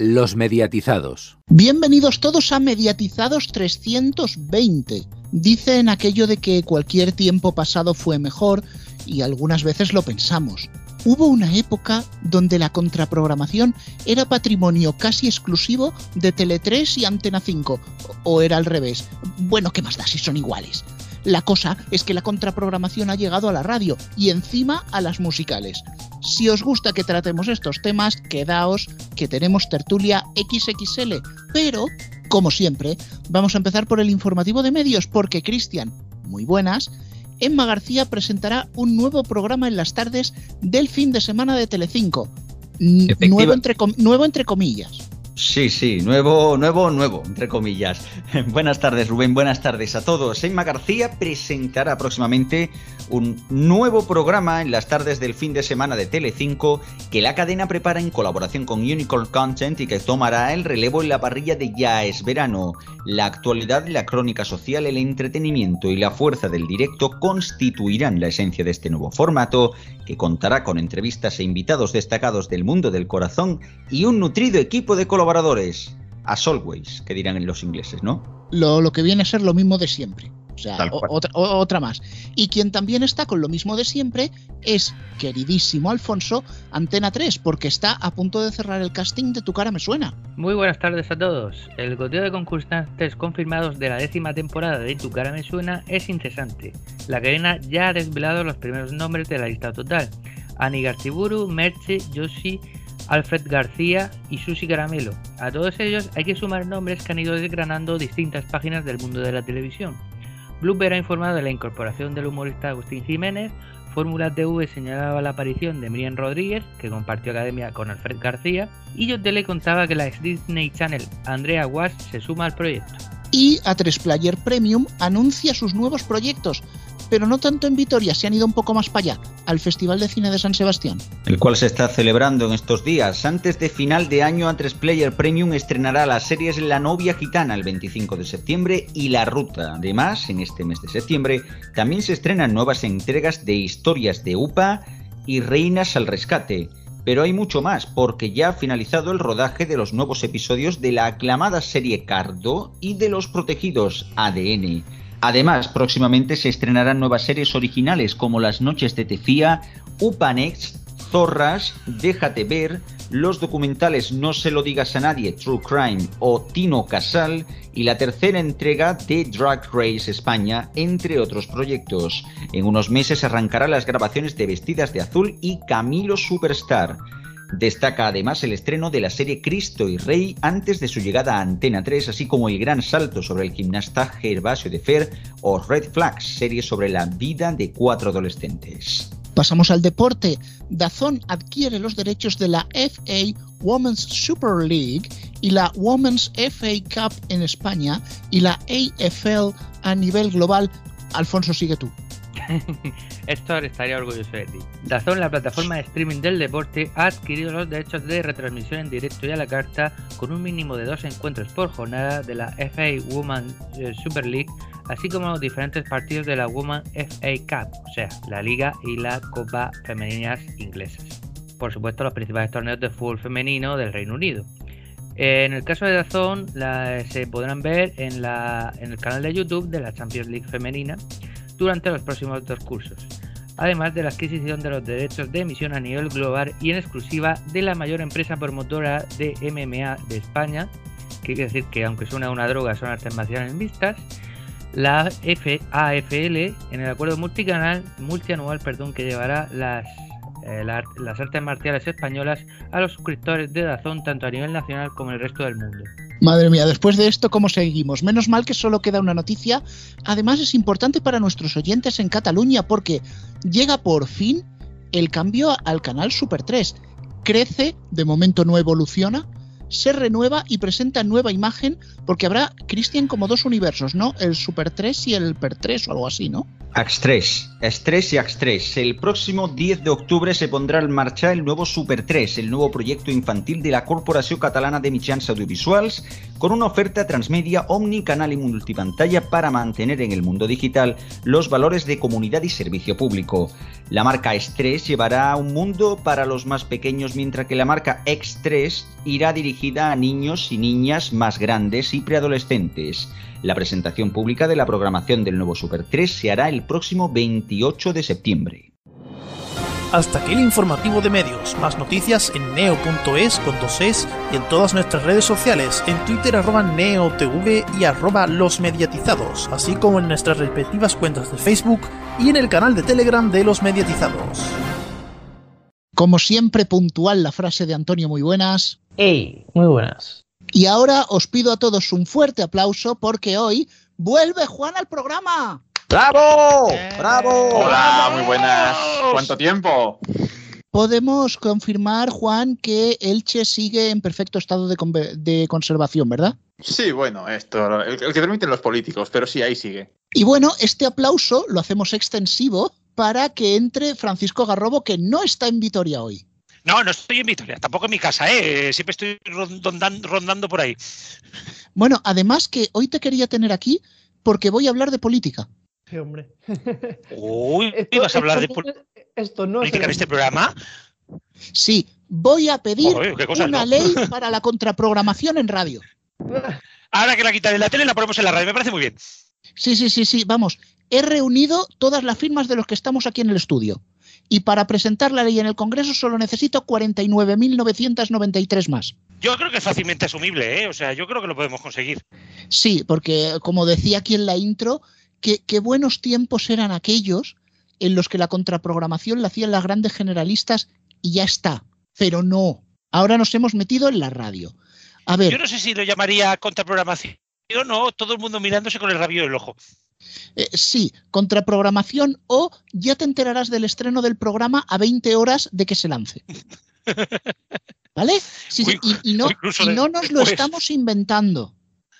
Los mediatizados. Bienvenidos todos a Mediatizados 320. Dicen aquello de que cualquier tiempo pasado fue mejor y algunas veces lo pensamos. Hubo una época donde la contraprogramación era patrimonio casi exclusivo de Tele3 y Antena 5, o era al revés. Bueno, ¿qué más da si son iguales? La cosa es que la contraprogramación ha llegado a la radio y encima a las musicales. Si os gusta que tratemos estos temas, quedaos que tenemos tertulia XXL. Pero, como siempre, vamos a empezar por el informativo de medios porque Cristian, muy buenas, Emma García presentará un nuevo programa en las tardes del fin de semana de Telecinco. Nuevo entre, nuevo entre comillas. Sí, sí, nuevo, nuevo, nuevo, entre comillas. buenas tardes, Rubén, buenas tardes a todos. Emma García presentará próximamente un nuevo programa en las tardes del fin de semana de Telecinco que la cadena prepara en colaboración con Unicorn Content y que tomará el relevo en la parrilla de Ya es verano. La actualidad, la crónica social, el entretenimiento y la fuerza del directo constituirán la esencia de este nuevo formato que contará con entrevistas e invitados destacados del mundo del corazón y un nutrido equipo de colaboración colaboradores, as always, que dirán en los ingleses, ¿no? Lo, lo que viene a ser lo mismo de siempre. O sea, otra, otra, más. Y quien también está con lo mismo de siempre es queridísimo Alfonso Antena 3, porque está a punto de cerrar el casting de Tu cara me suena. Muy buenas tardes a todos. El goteo de concursantes confirmados de la décima temporada de Tu cara me suena es incesante. La cadena ya ha desvelado los primeros nombres de la lista total. Ani Garciburu, Merche, Yoshi, Alfred García y Susi Caramelo. A todos ellos hay que sumar nombres que han ido desgranando distintas páginas del mundo de la televisión. Bloomberg ha informado de la incorporación del humorista Agustín Jiménez, Fórmula TV señalaba la aparición de Miriam Rodríguez, que compartió academia con Alfred García, y yo le contaba que la ex Disney Channel Andrea Wash se suma al proyecto. Y A3 Player Premium anuncia sus nuevos proyectos, pero no tanto en Vitoria, se han ido un poco más para allá, al Festival de Cine de San Sebastián. El cual se está celebrando en estos días. Antes de final de año, A3 Player Premium estrenará las series La novia gitana el 25 de septiembre y La ruta. Además, en este mes de septiembre, también se estrenan nuevas entregas de historias de UPA y Reinas al Rescate. Pero hay mucho más, porque ya ha finalizado el rodaje de los nuevos episodios de la aclamada serie Cardo y de Los Protegidos ADN. Además, próximamente se estrenarán nuevas series originales como Las Noches de Tefía, Upanex, Zorras, Déjate ver, los documentales No se lo digas a nadie, True Crime o Tino Casal y la tercera entrega de Drag Race España, entre otros proyectos. En unos meses arrancarán las grabaciones de Vestidas de Azul y Camilo Superstar. Destaca además el estreno de la serie Cristo y Rey antes de su llegada a Antena 3, así como el gran salto sobre el gimnasta Gervasio de Fer o Red Flags, serie sobre la vida de cuatro adolescentes. Pasamos al deporte. Dazón adquiere los derechos de la FA Women's Super League y la Women's FA Cup en España y la AFL a nivel global. Alfonso, sigue tú. Héctor estaría orgulloso de ti. Dazón, la plataforma de streaming del deporte, ha adquirido los derechos de retransmisión en directo y a la carta con un mínimo de dos encuentros por jornada de la FA Women eh, Super League, así como los diferentes partidos de la Women FA Cup, o sea, la Liga y la Copa Femeninas Inglesas. Por supuesto, los principales torneos de fútbol femenino del Reino Unido. En el caso de Dazón, se podrán ver en el canal de YouTube de la Champions League femenina durante los próximos dos cursos, además de la adquisición de los derechos de emisión a nivel global y en exclusiva de la mayor empresa promotora de MMA de España, que quiere decir que aunque suena una droga son artes marciales vistas, la AFL en el acuerdo multicanal, multianual perdón, que llevará las, eh, las artes marciales españolas a los suscriptores de Dazón tanto a nivel nacional como en el resto del mundo. Madre mía, después de esto, ¿cómo seguimos? Menos mal que solo queda una noticia. Además, es importante para nuestros oyentes en Cataluña porque llega por fin el cambio al canal Super 3. Crece, de momento no evoluciona, se renueva y presenta nueva imagen porque habrá, Cristian, como dos universos, ¿no? El Super 3 y el Per 3 o algo así, ¿no? Ax3, Ax3 y Ax3. El próximo 10 de octubre se pondrá en marcha el nuevo Super 3, el nuevo proyecto infantil de la Corporación Catalana de Mitjans Audiovisuals, con una oferta transmedia omnicanal y multipantalla para mantener en el mundo digital los valores de comunidad y servicio público. La marca X3 llevará a un mundo para los más pequeños, mientras que la marca X3 irá dirigida a niños y niñas más grandes y preadolescentes. La presentación pública de la programación del nuevo Super 3 se hará el próximo 28 de septiembre. Hasta aquí el informativo de medios. Más noticias en neo.es con dos es y en todas nuestras redes sociales, en Twitter arroba neotv y arroba los mediatizados, así como en nuestras respectivas cuentas de Facebook y en el canal de Telegram de los mediatizados. Como siempre, puntual la frase de Antonio, muy buenas. ¡Ey! Muy buenas. Y ahora os pido a todos un fuerte aplauso porque hoy vuelve Juan al programa. ¡Bravo! Eh. ¡Bravo! Hola, muy buenas. ¿Cuánto tiempo? Podemos confirmar, Juan, que Elche sigue en perfecto estado de conservación, ¿verdad? Sí, bueno, esto, el, el que permiten los políticos, pero sí, ahí sigue. Y bueno, este aplauso lo hacemos extensivo para que entre Francisco Garrobo, que no está en Vitoria hoy. No, no estoy en Vitoria, tampoco en mi casa, ¿eh? Siempre estoy rondan- rondando por ahí. Bueno, además que hoy te quería tener aquí porque voy a hablar de política. Sí, hombre. Uy, Esto- ¿ibas a hablar de esto pol- no es- Esto no es política en este programa? Sí, voy a pedir cosas, una ¿no? ley para la contraprogramación en radio. Ahora que la quitan de la tele, la ponemos en la radio, me parece muy bien. Sí, sí, sí, sí, vamos. He reunido todas las firmas de los que estamos aquí en el estudio. Y para presentar la ley en el Congreso solo necesito 49.993 más. Yo creo que es fácilmente asumible, ¿eh? O sea, yo creo que lo podemos conseguir. Sí, porque como decía aquí en la intro, que- qué buenos tiempos eran aquellos en los que la contraprogramación la hacían las grandes generalistas y ya está. Pero no. Ahora nos hemos metido en la radio. A ver. Yo no sé si lo llamaría contraprogramación o todo el mundo mirándose con el rabio del ojo. Eh, sí, contraprogramación o ya te enterarás del estreno del programa a 20 horas de que se lance. ¿Vale? Sí, sí, y, y no, incluso y no nos lo estamos inventando.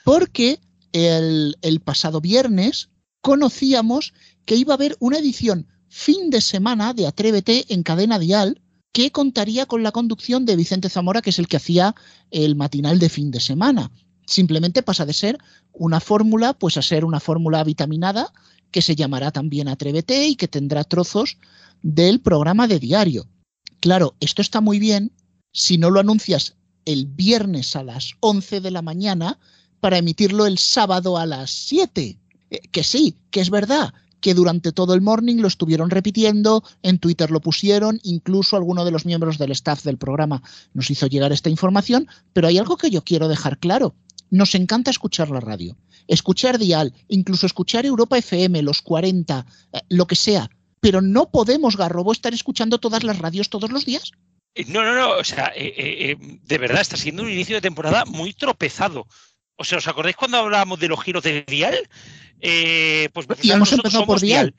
Porque el, el pasado viernes conocíamos que iba a haber una edición fin de semana de Atrévete en cadena dial que contaría con la conducción de Vicente Zamora, que es el que hacía el matinal de fin de semana. Simplemente pasa de ser una fórmula, pues a ser una fórmula vitaminada que se llamará también Atrévete y que tendrá trozos del programa de diario. Claro, esto está muy bien si no lo anuncias el viernes a las 11 de la mañana para emitirlo el sábado a las 7. Eh, que sí, que es verdad, que durante todo el morning lo estuvieron repitiendo, en Twitter lo pusieron, incluso alguno de los miembros del staff del programa nos hizo llegar esta información, pero hay algo que yo quiero dejar claro. Nos encanta escuchar la radio, escuchar Dial, incluso escuchar Europa FM, los 40, eh, lo que sea, pero no podemos, Garrobo, estar escuchando todas las radios todos los días. Eh, No, no, no, o sea, eh, eh, eh, de verdad está siendo un inicio de temporada muy tropezado. O sea, ¿os acordáis cuando hablábamos de los giros de Dial? Eh, pues Y hemos nosotros empezado por somos Dial.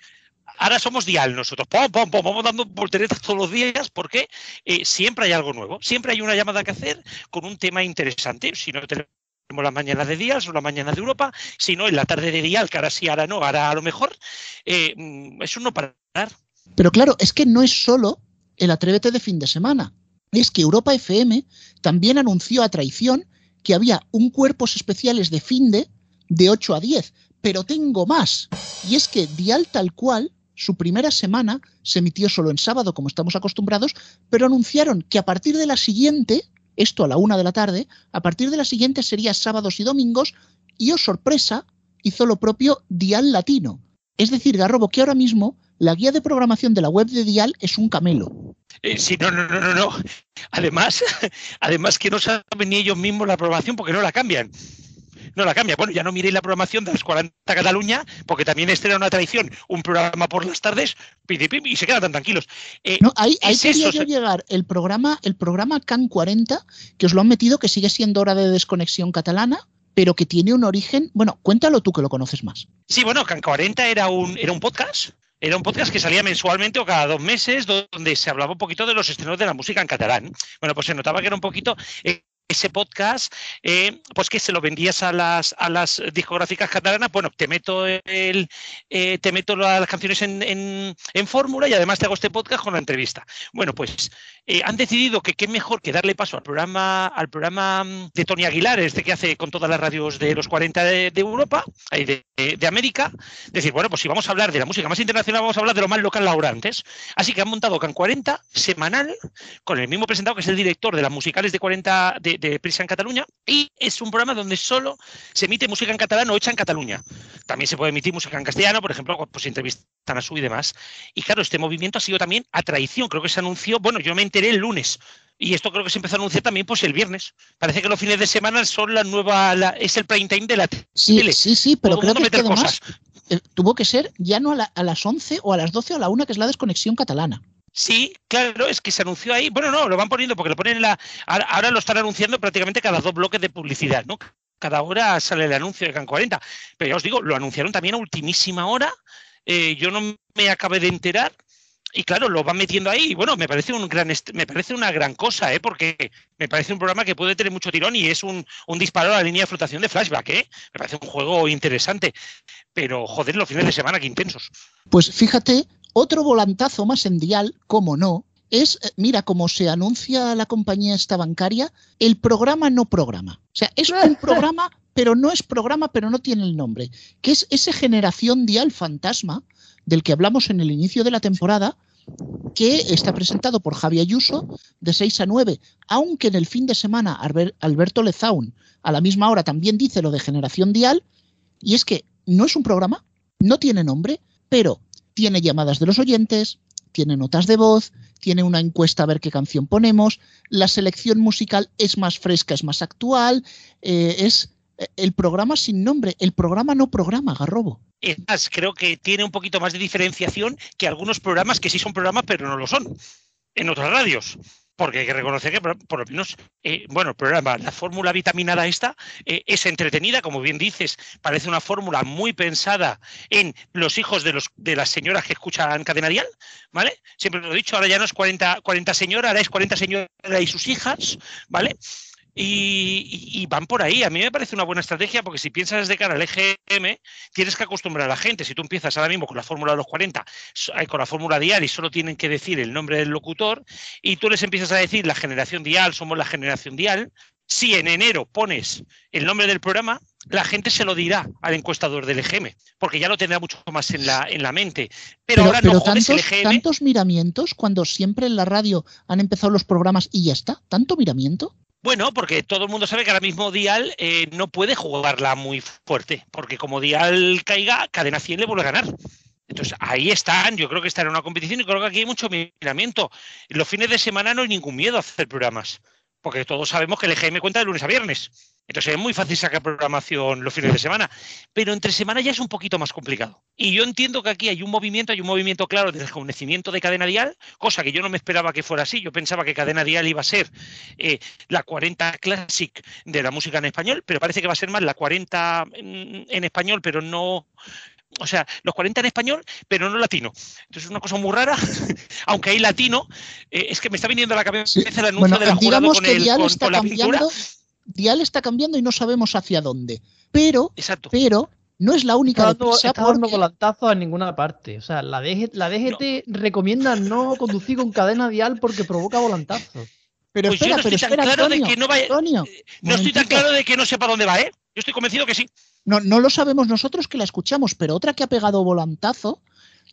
Ahora somos Dial nosotros. Pom, pom, pom, vamos dando volteretas todos los días porque eh, siempre hay algo nuevo. Siempre hay una llamada que hacer con un tema interesante. Si no tenemos las mañanas de Dial, son las mañanas de Europa. Si no, en la tarde de Dial, que ahora sí, ahora no, ahora a lo mejor. Eh, mm, eso no parar. Pero claro, es que no es solo el Atrévete de fin de semana. Es que Europa FM también anunció a traición que había un cuerpos especiales de fin de de 8 a 10. Pero tengo más. Y es que Dial tal cual, su primera semana se emitió solo en sábado, como estamos acostumbrados, pero anunciaron que a partir de la siguiente, esto a la una de la tarde, a partir de la siguiente sería sábados y domingos, y oh sorpresa, hizo lo propio Dial Latino. Es decir, Garrobo, que ahora mismo la guía de programación de la web de Dial es un camelo. Eh, sí, no, no, no, no. Además, además que no saben ni ellos mismos la programación porque no la cambian. No la cambian. Bueno, ya no miréis la programación de las 40 Cataluña, porque también este era una tradición, un programa por las tardes, y se quedan tan tranquilos. Eh, No, ahí, ahí es quería yo llegar. El programa, el programa CAN 40, que os lo han metido, que sigue siendo hora de desconexión catalana, pero que tiene un origen. Bueno, cuéntalo tú que lo conoces más. Sí, bueno, Can 40 era un, era un podcast. Era un podcast que salía mensualmente o cada dos meses, donde se hablaba un poquito de los estrenos de la música en catalán. Bueno, pues se notaba que era un poquito. eh, ese podcast, eh, pues que se lo vendías a las, a las discográficas catalanas, bueno, te meto el, eh, te meto las canciones en, en- en fórmula y además te hago este podcast con la entrevista. Bueno, pues eh, han decidido que qué mejor que darle paso al programa, al programa mm, de Tony Aguilar, este que hace con todas las radios de los 40 de, Europa, de, de- de América. Decir, bueno, pues si vamos a hablar de la música más internacional, vamos a hablar de lo más local ahora. Así que han montado Can 40 semanal con el mismo presentado que es el director de las musicales de 40 de, de Prisa en Cataluña y es un programa donde solo se emite música en catalán o hecha en Cataluña. También se puede emitir música en castellano, por ejemplo, pues entrevistan a su y demás. Y claro, este movimiento ha sido también a traición. Creo que se anunció, bueno, yo me enteré el lunes. Y esto creo que se empezó a anunciar también pues el viernes. Parece que los fines de semana son la nueva, la- es el prime time de la Sí, tele. sí, sí, pero Todo creo que, es que meter además cosas. eh, tuvo que ser ya no a, la- a las 11 o a las 12 o a la 1, que es la desconexión catalana. Sí, claro, es que se anunció ahí. Bueno, no, lo van poniendo porque lo ponen en la. Ahora, lo están anunciando prácticamente cada dos bloques de publicidad, ¿no? Cada hora sale el anuncio de Can 40. Pero ya os digo, lo anunciaron también a ultimísima hora. eh, yo no me acabé de enterar. Y claro, lo van metiendo ahí. Y bueno, me parece un gran me parece una gran cosa, ¿eh? porque me parece un programa que puede tener mucho tirón y es un, un disparo a la línea de flotación de flashback, ¿eh? Me parece un juego interesante. Pero joder, los fines de semana, qué intensos. Pues fíjate, otro volantazo más en Dial, como no, es, eh, mira, como se anuncia la compañía esta bancaria, el programa no programa. O sea, es un programa, pero no es programa, pero no tiene el nombre. Que es ese generación Dial fantasma del que hablamos en el inicio de la temporada, que está presentado por Javi Ayuso de 6 a 9, aunque en el fin de semana Alber- Alberto Lezaun a la misma hora también dice lo de generación Dial, y es que no es un programa, no tiene nombre, pero tiene llamadas de los oyentes, tiene notas de voz, tiene una encuesta a ver qué canción ponemos, la selección musical es más fresca, es más actual, eh, es eh, el programa sin nombre, el programa no programa, Garrobo. Es más, creo que tiene un poquito más de diferenciación que algunos programas que sí son programas, pero no lo son en otras radios. Porque hay que reconocer que, por, lo menos, eh, bueno, programa, la fórmula vitaminada esta eh, es entretenida, como bien dices, parece una fórmula muy pensada en los hijos de, los, de las señoras que escuchan Cadena Dial, ¿vale? Siempre lo he dicho, ahora ya no es 40, 40 señoras, ahora es 40 señoras y sus hijas, ¿vale? Y, van por ahí. A mí me parece una buena estrategia porque si piensas de cara al EGM, tienes que acostumbrar a la gente. Si tú empiezas ahora mismo con la fórmula de los 40, so- eh, con la fórmula dial y solo tienen que decir el nombre del locutor, y tú les empiezas a decir la generación dial, somos la generación dial, si en enero pones el nombre del programa, la gente se lo dirá al encuestador del EGM, porque ya lo tendrá mucho más en la, en la mente. Pero, ahora no jodes el tantos, EGM. tantos miramientos cuando siempre en la radio han empezado los programas y ya está, tanto miramiento. Bueno, porque todo el mundo sabe que ahora mismo Dial eh, no puede jugarla muy fuerte, porque como Dial caiga, cadena 100 le vuelve a ganar. Entonces ahí están, yo creo que están en una competición y creo que aquí hay mucho miramiento. Los fines de semana no hay ningún miedo a hacer programas, porque todos sabemos que el EGM cuenta de lunes a viernes. Entonces es muy fácil sacar programación los fines de semana, pero entre semana ya es un poquito más complicado. Y yo entiendo que aquí hay un movimiento, hay un movimiento claro de rejuvenecimiento de cadena dial, cosa que yo no me esperaba que fuera así. Yo pensaba que cadena dial iba a ser eh, la 40 Classic de la música en español, pero parece que va a ser más la 40 en, en español, pero no. O sea, los 40 en español, pero no latino. Entonces es una cosa muy rara, aunque hay latino. eh, es que me está viniendo a la cabeza Sí. el anuncio Bueno, de la jurado con, el, con- está con la pintura. Dial está cambiando y no sabemos hacia dónde. Pero, Exacto. pero no es la única Está dando, está dando porque- volantazos a ninguna parte. O sea, la, DG la DGT recomienda no conducir con cadena dial porque provoca volantazos. Pero Pues yo espera, no pero estoy tan espera, claro de que no vaya- Antonio, No estoy tan claro de que no sepa dónde va, ¿eh? Yo estoy convencido que sí. No, no lo sabemos nosotros que la escuchamos, pero otra que ha pegado volantazo,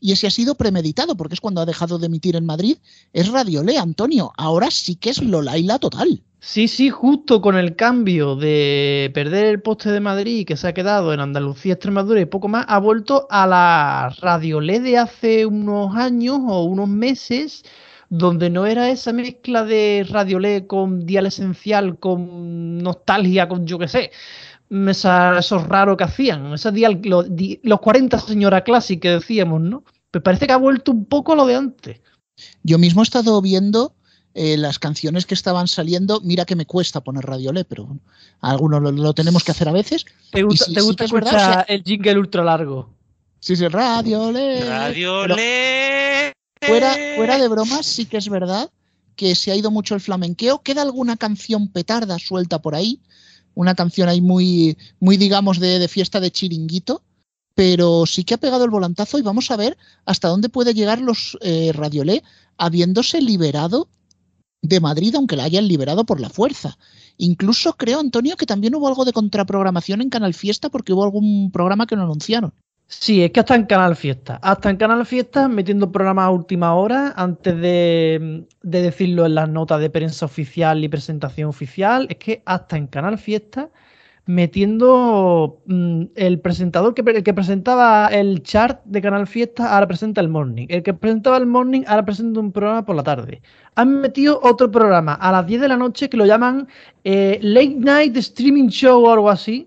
y ese ha sido premeditado, porque es cuando ha dejado de emitir en Madrid, es Radio Le, Antonio. Ahora sí que es Lolaila total. Sí, sí, justo con el cambio de perder el poste de Madrid que se ha quedado en Andalucía, Extremadura y poco más, ha vuelto a la Radio LED de hace unos años o unos meses, donde no era esa mezcla de Radio LED con dial esencial, con nostalgia, con yo qué sé, esos raros que hacían, esa dial, lo- di- los 40 señora Classic que decíamos, ¿no? Pues parece que ha vuelto un poco a lo de antes. Yo mismo he estado viendo eh, las canciones que estaban saliendo. Mira que me cuesta poner Radio Le, pero bueno, algunos lo, lo tenemos que hacer a veces. ¿Te gusta, te verdad, o sea- el jingle ultra largo? Sí, sí, Radio Le. Radio pero Le. fuera, fuera de bromas, sí que es verdad que se ha ido mucho el flamenqueo. Queda alguna canción petarda suelta por ahí, una canción ahí muy, muy digamos, de, de fiesta de chiringuito, pero sí que ha pegado el volantazo y vamos a ver hasta dónde puede llegar los eh, Radiolé habiéndose liberado de Madrid, aunque la hayan liberado por la fuerza. Incluso creo, Antonio, que también hubo algo de contraprogramación en Canal Fiesta porque hubo algún programa que no anunciaron. Sí, es que hasta en Canal Fiesta. Hasta en Canal Fiesta metiendo programas a última hora antes de, de decirlo en las notas de prensa oficial y presentación oficial. Es que hasta en Canal Fiesta metiendo mm, el presentador que, el que presentaba el chart de Canal Fiesta ahora presenta el morning. El que presentaba el morning ahora presenta un programa por la tarde. Han metido otro programa a las 10 de la noche que lo llaman eh, Late Night Streaming Show o algo así.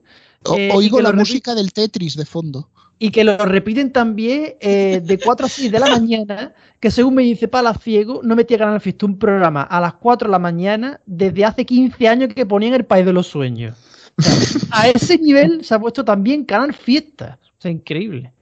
Eh, oigo la música del Tetris de fondo. y que lo repiten también eh, de 4 a 6 de la mañana, que según me dice Palaciego, no metía Canal Fiesta un programa a las 4 de la mañana desde hace 15 años que ponían El País de los Sueños. O sea, a ese nivel se ha puesto también Canal Fiesta. O sea, increíble.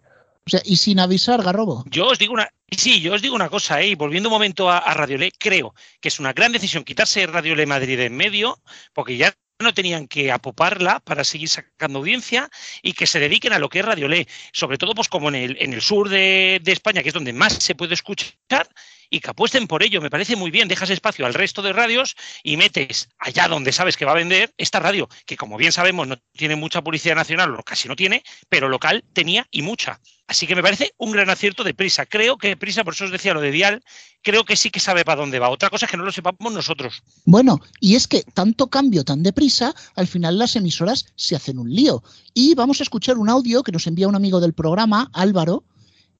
O sea, y sin avisar, Garrobo. Yo os digo una, sí, yo os digo una cosa, ¿eh? y volviendo un momento a, a Radiolé, creo que es una gran decisión quitarse Radiolé Madrid de en medio, porque ya no tenían que apoparla para seguir sacando audiencia y que se dediquen a lo que es Radiolé, sobre todo pues como en el, en el sur de, de España, que es donde más se puede escuchar, y que apuesten por ello. Me parece muy bien, dejas espacio al resto de radios y metes allá donde sabes que va a vender esta radio, que como bien sabemos no tiene mucha publicidad nacional, o casi no tiene, pero local tenía y mucha. Así que me parece un gran acierto de Prisa. Creo que Prisa, por eso os decía lo de Dial, creo que sí que sabe para dónde va. Otra cosa es que no lo sepamos nosotros. Bueno, y es que tanto cambio tan deprisa, al final las emisoras se hacen un lío. Y vamos a escuchar un audio que nos envía un amigo del programa, Álvaro,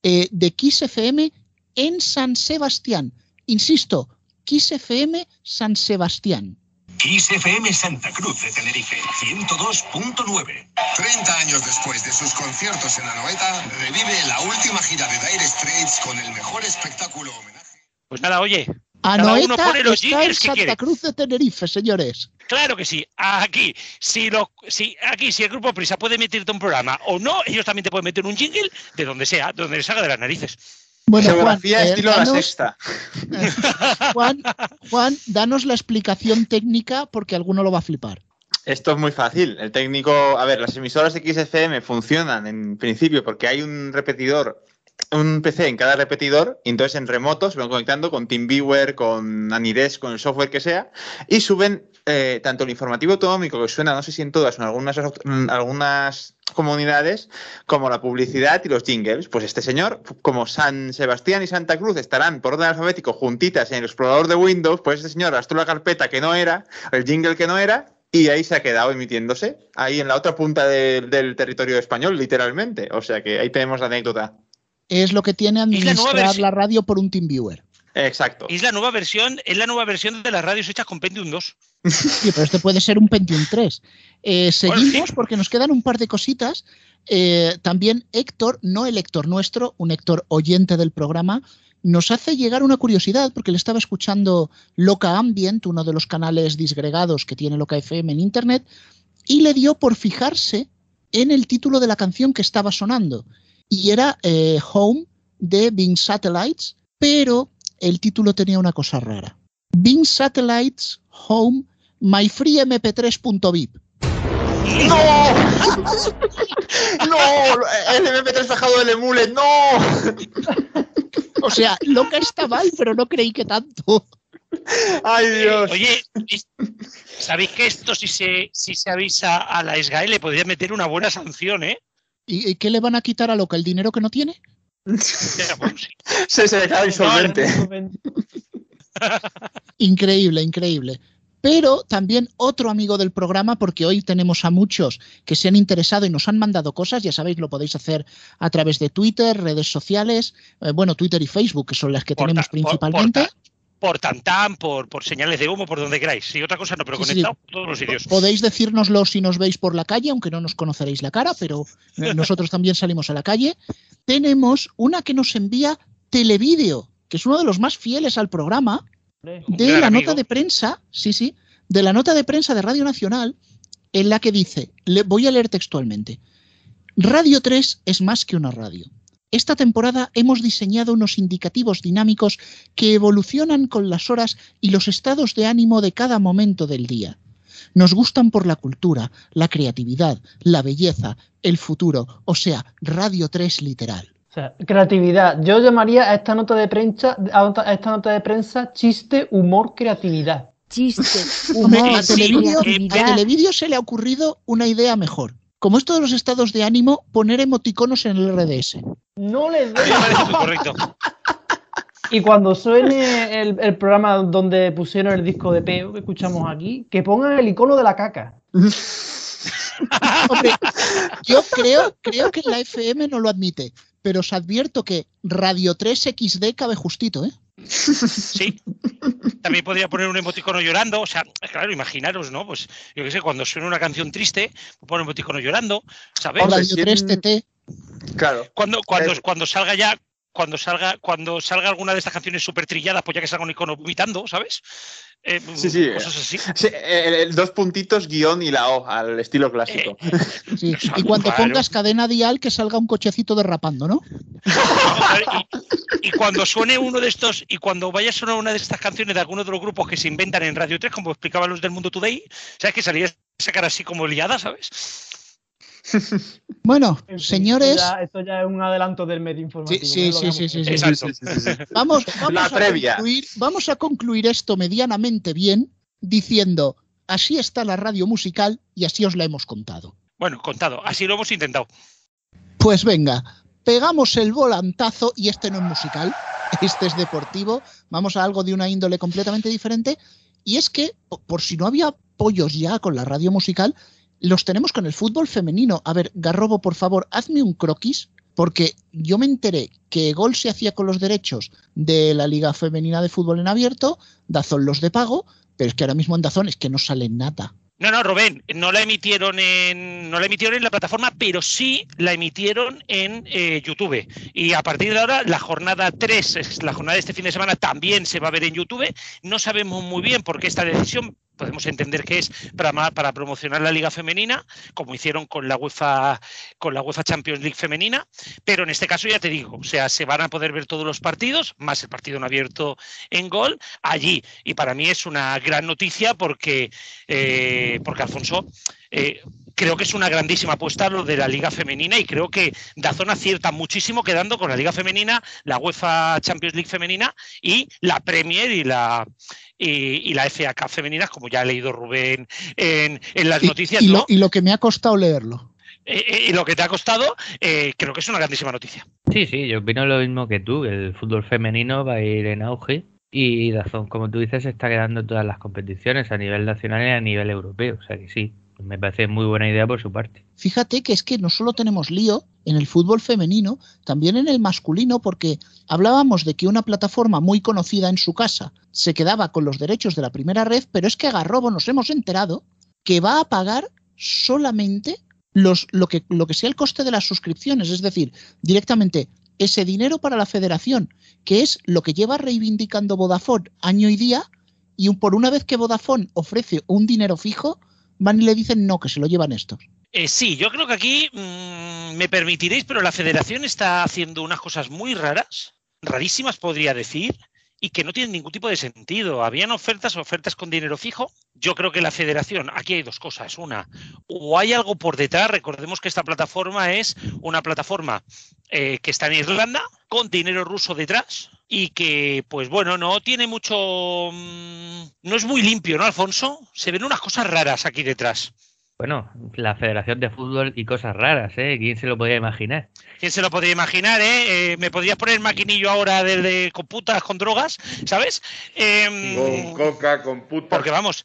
eh, de Kiss FM en San Sebastián. Insisto, Kiss FM San Sebastián. Kiss FM Santa Cruz de Tenerife, 102.9. 30 años después de sus conciertos en Anoeta, revive la última gira de Dire Straits con el mejor espectáculo homenaje. Pues nada, oye, Anoeta pone los está en jingles que Santa. Cruz de Tenerife, señores. claro que sí. Aquí, si lo, si aquí, si el grupo Prisa puede meterte un programa o no, ellos también te pueden meter un jingle de donde sea, de donde les haga de las narices. Bueno, Juan, Geografía eh, estilo la danos- sexta. Juan, Juan, danos la explicación técnica porque alguno lo va a flipar. Esto es muy fácil. El técnico, a ver, las emisoras XFM funcionan en principio porque hay un repetidor, un PC en cada repetidor, y entonces en remoto se van conectando con TeamViewer, con Anires, con el software que sea, y suben eh, tanto el informativo autonómico, que suena, no sé si en todas, en algunas, en algunas comunidades, como la publicidad y los jingles. Pues este señor, como San Sebastián y Santa Cruz estarán por orden alfabético juntitas en el explorador de Windows, pues este señor arrastró la carpeta que no era, el jingle que no era, y ahí se ha quedado emitiéndose, ahí en la otra punta de- del territorio español, literalmente. O sea que ahí tenemos la anécdota. Es lo que tiene la administrar versión. la radio por un TeamViewer. Exacto. Es la nueva versión, es la nueva versión de las radios hechas con Pentium 2. Sí, pero este puede ser un Pentium 3. Eh, seguimos Bueno, sí. porque nos quedan un par de cositas. Eh, también Héctor, no el Héctor nuestro, un Héctor oyente del programa, nos hace llegar una curiosidad porque le estaba escuchando Loca Ambient, uno de los canales disgregados que tiene Loca FM en Internet, y le dio por fijarse en el título de la canción que estaba sonando. Y era eh, Home de Bing Satellites, pero el título tenía una cosa rara. Bing Satellites Home My Free MP3.vip. ¡No! ¡No! El MP3 bajado del emule, ¡no! O sea, lo que está mal, pero no creí que tanto. ¡Ay, Eh, Dios! oye, ¿sabéis que esto si se, si se avisa a la SGAE le podría meter una buena sanción, eh? ¿Y, y qué le van a quitar a Loca? ¿El dinero que no tiene? Sí. Se, se declara insolvente. Increíble, increíble. Pero también otro amigo del programa, porque hoy tenemos a muchos que se han interesado y nos han mandado cosas, ya sabéis, lo podéis hacer a través de Twitter, redes sociales, eh, bueno, Twitter y Facebook, que son las que Por tenemos ta- principalmente. Por, ta- por tantán, por, por señales de humo, por donde queráis. Sí, otra cosa no, pero Sí, sí. conectado por todos los sitios. Podéis decírnoslo si nos veis por la calle, aunque no nos conoceréis la cara, pero eh, nosotros también salimos a la calle. Tenemos una que nos envía Televideo, que es uno de los más fieles al programa, de la nota de prensa, sí, sí, de la nota de prensa de Radio Nacional, en la que dice, le voy a leer textualmente, Radio 3 es más que una radio. esta temporada hemos diseñado unos indicativos dinámicos que evolucionan con las horas y los estados de ánimo de cada momento del día. Nos gustan por la cultura, la creatividad, la belleza, el futuro, o sea, Radio 3 literal. O sea, creatividad. Yo llamaría a esta nota de prensa, a esta nota de prensa chiste, humor, creatividad. Chiste, humor, a Televideo, a. Televideo se le ha ocurrido una idea mejor. Como esto de los estados de ánimo, poner emoticonos en el RDS. No le A mí me parece muy doy. correcto. Y cuando suene el, el programa donde pusieron el disco de peo que escuchamos aquí, que pongan el icono de la caca. Hombre, yo creo, creo que la FM no lo admite, pero os advierto que Radio 3 XD cabe justito, ¿eh? Sí. También podría poner un emoticono llorando. O sea, claro, imaginaros, ¿no? Pues yo qué sé, cuando suena una canción triste, pone un emoticono llorando, ¿sabes? Hombre, Radio sí, 3 mm, TT. Claro. Cuando, cuando, cuando salga ya, cuando salga, cuando salga alguna de estas canciones súper trilladas, pues ya que salga un icono vomitando, ¿sabes? Eh, Sí, sí. Cosas así. Sí, el- el dos puntitos, guion y la O, al estilo clásico. Eh, Sí. Exacto, Y cuando claro. pongas cadena dial, que salga un cochecito derrapando, ¿no? y, y cuando suene uno de estos, y cuando vaya a sonar una de estas canciones de alguno de los grupos que se inventan en Radio 3, como explicaban los del Mundo Today, ¿sabes? Que salía esa cara así como liada, ¿sabes? Bueno, En fin, señores, Esto ya, esto ya es un adelanto del medio informativo. sí, sí, sí, sí, hecho. sí, Exacto. Sí, sí, sí, sí. vamos, vamos, La a previa. concluir, vamos a concluir esto medianamente bien diciendo, así está la radio musical y así os la hemos contado. Bueno, contado, así lo hemos intentado. Pues venga, pegamos el volantazo y este no es musical, este es deportivo, vamos a algo de una índole completamente diferente y es que, po- por si no había pollos ya con la radio musical, los tenemos con el fútbol femenino. A ver, Garrobo, por favor, hazme un croquis porque yo me enteré que Gol se hacía con los derechos de la Liga Femenina de Fútbol en abierto, Dazón los de pago, pero es que ahora mismo en Dazón es que no sale nada. No, no, Rubén, no la emitieron en, no la emitieron en la plataforma, pero sí la emitieron en eh, YouTube. Y a partir de ahora, la jornada 3, es la jornada de este fin de semana, también se va a ver en YouTube. No sabemos muy bien por qué esta decisión. Podemos entender que es para, para promocionar la liga femenina, como hicieron con la UEFA, con la UEFA Champions League femenina. Pero en este caso ya te digo, o sea, se van a poder ver todos los partidos, más el partido en abierto en gol, allí. Y para mí es una gran noticia porque eh, porque Alfonso eh, creo que es una grandísima apuesta lo de la Liga Femenina y creo que Dazón acierta muchísimo quedando con la Liga Femenina, la UEFA Champions League Femenina y la Premier y la y, y la FA Cup femeninas, como ya ha leído Rubén en, en las Y- noticias, y, ¿no? lo, y lo que me ha costado leerlo. Eh, eh, y lo que te ha costado, eh, creo que es una grandísima noticia. Sí, sí, yo opino lo mismo que tú, que el fútbol femenino va a ir en auge y Dazón, como tú dices, se está quedando en todas las competiciones a nivel nacional y a nivel europeo. O sea que sí, me parece muy buena idea por su parte. Fíjate que es que no solo tenemos lío en el fútbol femenino, también en el masculino, porque hablábamos de que una plataforma muy conocida en su casa se quedaba con los derechos de la primera red, pero es que a Garrobo nos hemos enterado que va a pagar solamente los, lo, que, lo que sea el coste de las suscripciones, es decir, directamente ese dinero para la federación, que es lo que lleva reivindicando Vodafone año y día, y por una vez que Vodafone ofrece un dinero fijo, van y le dicen no, que se lo llevan estos. Eh, sí, yo creo que aquí mm, me permitiréis, pero la federación está haciendo unas cosas muy raras, rarísimas podría decir, y que no tienen ningún tipo de sentido. Habían ofertas, ofertas con dinero fijo. Yo creo que la federación, aquí hay dos cosas. Una, o hay algo por detrás, recordemos que esta plataforma es una plataforma eh, que está en Irlanda, con dinero ruso detrás, y que, pues bueno, no tiene mucho... mm, no es muy limpio, ¿no, Alfonso? Se ven unas cosas raras aquí detrás. Bueno, la Federación de Fútbol y cosas raras, ¿eh? ¿Quién se lo podía imaginar? ¿Quién se lo podría imaginar, eh? Eh, me podrías poner el maquinillo ahora de, de- con putas, con drogas, ¿sabes? Em, coca, con puta. porque vamos,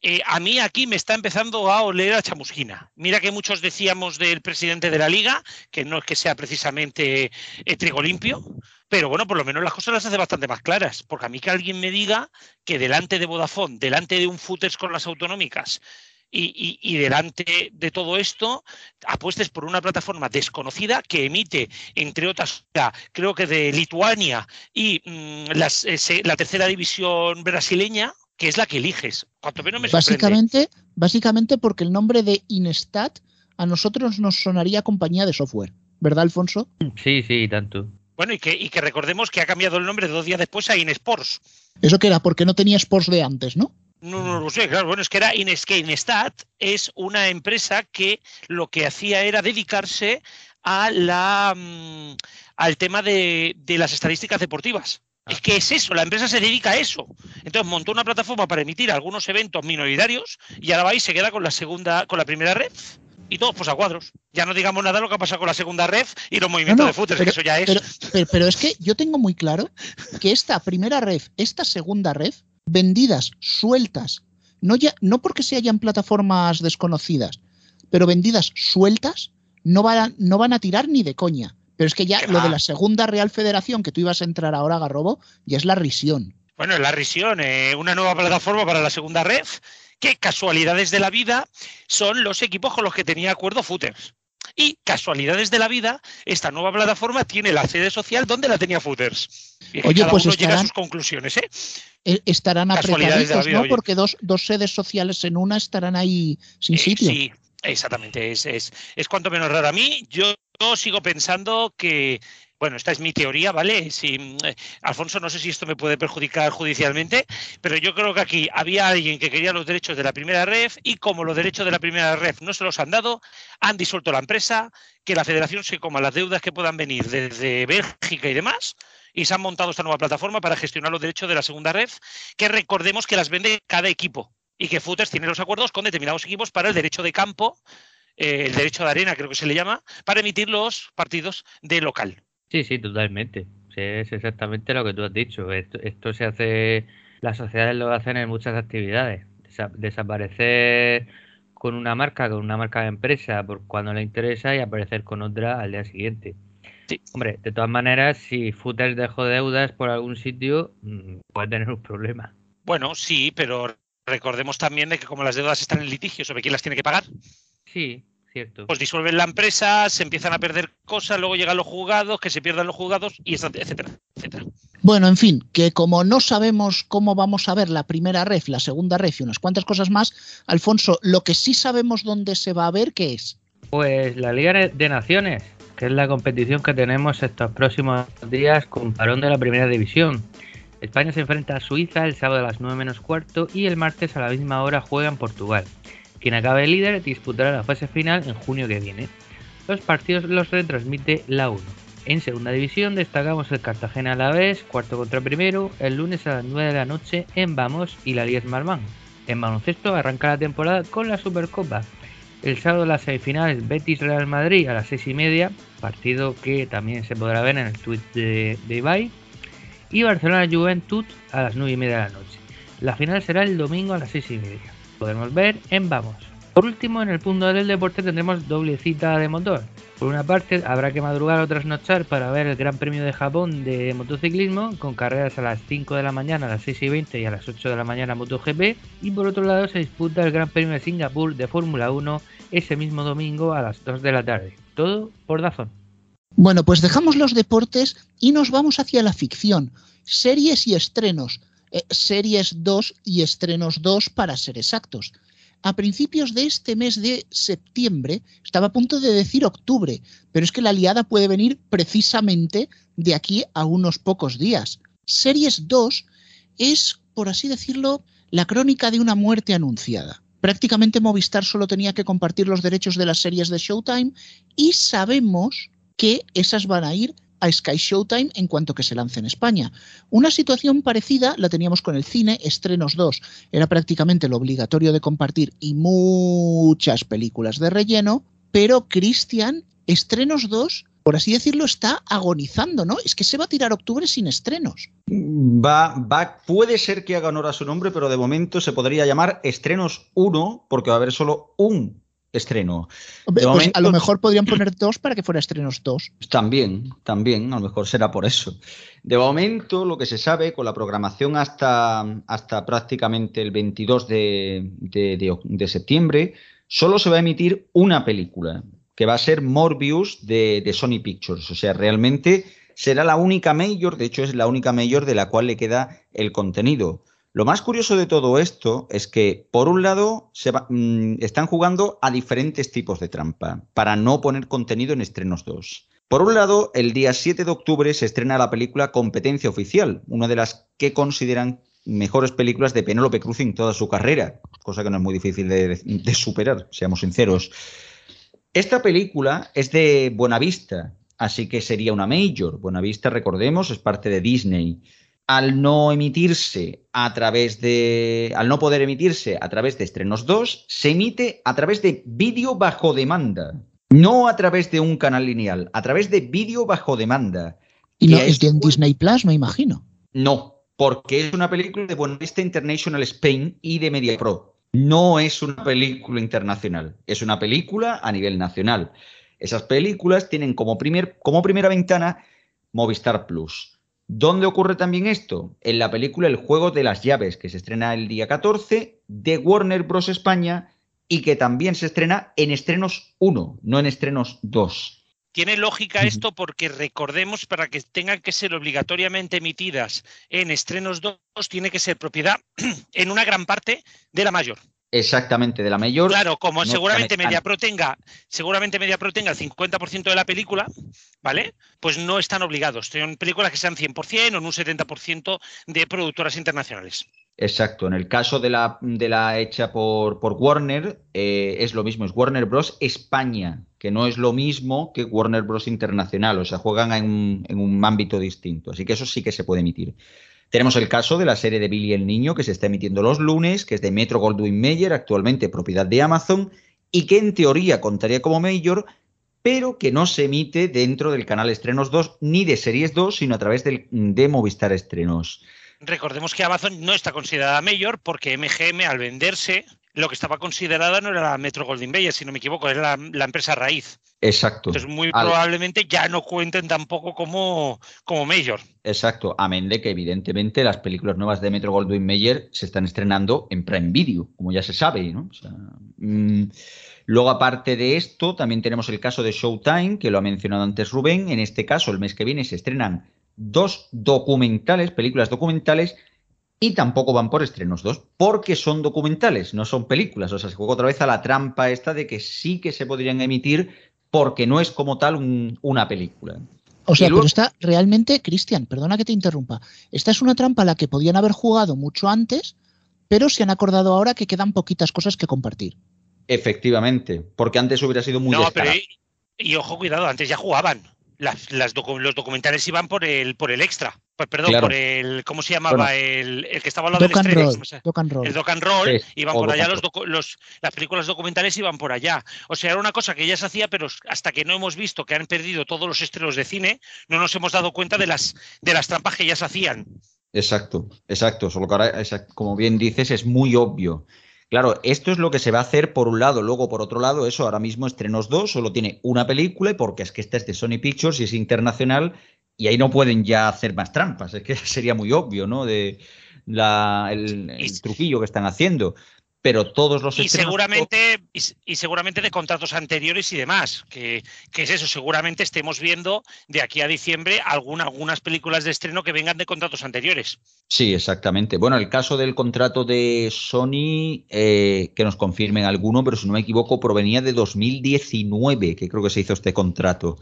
eh, a mí aquí me está empezando a oler a chamusquina. Mira que muchos decíamos del presidente de la liga, que no es que sea precisamente eh, trigo limpio, pero bueno, por lo menos las cosas las hace bastante más claras. Porque a mí que alguien me diga que delante de Vodafone, delante de un footers con las autonómicas, y, y- y delante de todo esto apuestes por una plataforma desconocida que emite, entre otras, creo que de Lituania y mm, las, la tercera división brasileña, que es la que eliges. Cuanto menos me sorprende. Básicamente, básicamente porque el nombre de Instat a nosotros nos sonaría compañía de software. ¿verdad, Alfonso? Sí, sí, tanto. Bueno, y que, y que recordemos que ha cambiado el nombre dos días después a InSports. Eso que era porque no tenía Sports de antes, ¿no? No, no lo sé, claro. Bueno, es que era Ines, que Inestat es una empresa que lo que hacía era dedicarse a la, mm, al tema de, de las estadísticas deportivas. Es que es eso, la empresa se dedica a eso. Entonces montó una plataforma para emitir algunos eventos minoritarios y ahora va y se queda con la segunda, con la primera red. Y todos pues a cuadros. Ya no digamos nada de lo que ha pasado con la segunda red y los movimientos No, no, de pero- que eso ya es. Pero, pero- pero es que yo tengo muy claro que esta primera ref, esta segunda ref, vendidas sueltas, no, ya, no porque se hayan plataformas desconocidas, pero vendidas sueltas, no van, no van a tirar ni de coña. Pero es que ya ¿Qué lo va? de la segunda Real Federación, que tú ibas a entrar ahora, Garrobo, ya es la risión. Bueno, la Risión, eh, una nueva plataforma para la segunda red, que casualidades de la vida son los equipos con los que tenía acuerdo Footers. Y casualidades de la vida, esta nueva plataforma tiene la sede social donde la tenía Footers. Y Oye, cada pues uno llega a estarán- sus conclusiones, ¿eh? E- Estarán Casualidades de la apretaditos, vida, ¿no? oye. Porque dos, dos sedes sociales en una estarán ahí sin Eh, sitio. Sí, exactamente. Es, es, es cuanto menos raro. A mí, yo sigo pensando que, bueno, esta es mi teoría, ¿vale? Si, eh, Alfonso, no sé si esto me puede perjudicar judicialmente, pero yo creo que aquí había alguien que quería los derechos de la primera ref y como los derechos de la primera ref no se los han dado, han disuelto la empresa, que la federación se coma las deudas que puedan venir desde Bélgica y demás. Y se han montado esta nueva plataforma para gestionar los derechos de la segunda ref, que recordemos que las vende cada equipo y que Footers tiene los acuerdos con determinados equipos para el derecho de campo, eh, el derecho de arena creo que se le llama, para emitir los partidos de local. Sí, sí, totalmente. Sí, es exactamente lo que tú has dicho. Esto, esto se hace, las sociedades lo hacen en muchas actividades. Desa- desaparecer con una marca, con una marca de empresa por cuando le interesa y aparecer con otra al día siguiente. Sí. Hombre, de todas maneras, si Footers dejó deudas por algún sitio, mm, puede tener un problema. Bueno, sí, pero recordemos también de que como las deudas están en litigio sobre quién las tiene que pagar, Sí, cierto. pues disuelven la empresa, se empiezan a perder cosas, luego llegan los juzgados, que se pierdan los juzgados, y etcétera, etcétera. Bueno, en fin, que como no sabemos cómo vamos a ver la primera ref, la segunda ref y unas cuantas cosas más, Alfonso, lo que sí sabemos dónde se va a ver, ¿qué es? Pues la Liga de Naciones, que es la competición que tenemos estos próximos días con parón de la primera división. España se enfrenta a Suiza el sábado a las 9 menos cuarto y el martes a la misma hora juega en Portugal. Quien acabe líder disputará la fase final en junio que viene. Los partidos los retransmite la 1. En segunda división destacamos el Cartagena a la vez, cuarto contra primero, el lunes a las 9 de la noche en Vamos y la 10 Marmán. En baloncesto arranca la temporada con la Supercopa. El sábado las semifinales Betis Real Madrid a las 6 y media, partido que también se podrá ver en el tweet de, de Ibai. Y Barcelona Juventud a las 9 y media de la noche. La final será el domingo a las 6 y media. Podemos ver en Vamos. Por último, en el punto del deporte tendremos doble cita de motor. Por una parte, habrá que madrugar o trasnochar para ver el Gran Premio de Japón de motociclismo, con carreras a las 5 de la mañana, a las 6 y 20 y a las 8 de la mañana MotoGP. Y por otro lado, se disputa el Gran Premio de Singapur de Fórmula 1 ese mismo domingo a las 2 de la tarde. Todo por Dazón. Bueno, pues dejamos los deportes y nos vamos hacia la ficción. Series y estrenos. Eh, series 2 y estrenos 2 para ser exactos. A principios de este mes de septiembre, estaba a punto de decir octubre, pero es que la liada puede venir precisamente de aquí a unos pocos días. Series 2 es, por así decirlo, la crónica de una muerte anunciada. Prácticamente Movistar solo tenía que compartir los derechos de las series de Showtime y sabemos que esas van a ir a Sky Showtime en cuanto que se lance en España. Una situación parecida la teníamos con el cine Estrenos 2. Era prácticamente lo obligatorio de compartir y muchas películas de relleno, pero Cristian, Estrenos 2, por así decirlo, está agonizando, ¿no? Es que se va a tirar octubre sin estrenos. Va, va, puede ser que haga honor a su nombre, pero de momento se podría llamar Estrenos 1, porque va a haber solo un estreno. Pues momento- a lo mejor podrían poner dos para que fuera Estrenos 2. También, también, a lo mejor será por eso. De momento, lo que se sabe con la programación hasta, hasta prácticamente el 22 de, de- de- de septiembre, solo se va a emitir una película, que va a ser Morbius de, de Sony Pictures. O sea, realmente será la única mayor, de hecho es la única mayor de la cual le queda el contenido. Lo más curioso de todo esto es que, por un lado, mm, están jugando a diferentes tipos de trampa para no poner contenido en estrenos 2. Por un lado, el día 7 de octubre se estrena la película Competencia Oficial, una de las que consideran mejores películas de Penélope Cruz en toda su carrera, cosa que no es muy difícil de, de superar, seamos sinceros. Esta película es de Buenavista, así que sería una major. Buenavista, recordemos, es parte de Disney. Al no emitirse a través de. Al no poder emitirse a través de estrenos 2, se emite a través de vídeo bajo demanda. No a través de un canal lineal, a través de vídeo bajo demanda. Y no es de en Disney Plus, me imagino. No, porque es una película de Buenavista International Spain y de MediaPro. No es una película internacional, es una película a nivel nacional. Esas películas tienen como, primer, como primera ventana Movistar Plus. ¿Dónde ocurre también esto? En la película El juego de las llaves, que se estrena el día 14 de Warner Bros. España y que también se estrena en estrenos 1, no en estrenos 2. Tiene lógica esto porque recordemos, para que tengan que ser obligatoriamente emitidas en estrenos 2, tiene que ser propiedad en una gran parte de la mayor. Exactamente, de la mayor. Claro, como no seguramente MediaPro tenga, seguramente MediaPro tenga el 50% de la película, ¿vale? Pues no están obligados. Son películas que sean 100% o en un 70% de productoras internacionales. Exacto, en el caso de la, de la hecha por, por Warner, eh, es lo mismo, es Warner Bros. España, que no es lo mismo que Warner Bros. Internacional, o sea, juegan en un, en un ámbito distinto, así que eso sí que se puede emitir. Tenemos el caso de la serie de Billy el Niño, que se está emitiendo los lunes, que es de Metro Goldwyn Mayer, actualmente propiedad de Amazon, y que en teoría contaría como Major, pero que no se emite dentro del canal Estrenos 2 ni de Series 2, sino a través de Movistar Estrenos. Recordemos que Amazon no está considerada mayor porque MGM al venderse lo que estaba considerada no era la Metro Goldwyn Mayer, si no me equivoco, era la, la empresa raíz. Exacto. Entonces muy Al- probablemente ya no cuenten tampoco como, como mayor. Exacto, amén de que evidentemente las películas nuevas de Metro Goldwyn Mayer se están estrenando en Prime Video, como ya se sabe, ¿no? O sea, mm, luego, aparte de esto, también tenemos el caso de Showtime, que lo ha mencionado antes Rubén. En este caso, el mes que viene se estrenan dos documentales, películas documentales, y tampoco van por estrenos dos, porque son documentales, no son películas. O sea, se juega otra vez a la trampa esta de que sí que se podrían emitir porque no es como tal un- una película. O sea, luego- pero esta realmente, Cristian, perdona que te interrumpa. Esta es una trampa a la que podían haber jugado mucho antes, pero se han acordado ahora que quedan poquitas cosas que compartir. Efectivamente, porque antes hubiera sido muy no, pero descarado. y, y ojo, cuidado, antes ya jugaban. Las, las docu- los documentales iban por el, por el extra. Pues, perdón, Claro. por el. ¿Cómo se llamaba? Bueno. el, el que estaba al lado del estreno. roll, ¿cómo se- doc and roll. El doc and roll, Sí, iban por allá los, docu- los- las películas documentales iban por allá. O sea, era una cosa que ya se hacía, pero hasta que no hemos visto que han perdido todos los estrenos de cine, no nos hemos dado cuenta de las, de las trampas que ya se hacían. Exacto, exacto. Solo que ahora, como bien dices, es muy obvio. Claro, esto es lo que se va a hacer por un lado, luego por otro lado, eso ahora mismo estrenos dos, solo tiene una película, y porque es que esta es de Sony Pictures y es internacional, y ahí no pueden ya hacer más trampas. Es que sería muy obvio, ¿no? De la, el, el truquillo que están haciendo. Pero todos los Y seguramente, y seguramente de contratos anteriores y demás, que, que es eso, seguramente estemos viendo de aquí a diciembre alguna- algunas películas de estreno que vengan de contratos anteriores. Sí, exactamente. Bueno, el caso del contrato de Sony, eh, que nos confirmen alguno, pero si no me equivoco, provenía de 2019, que creo que se hizo este contrato.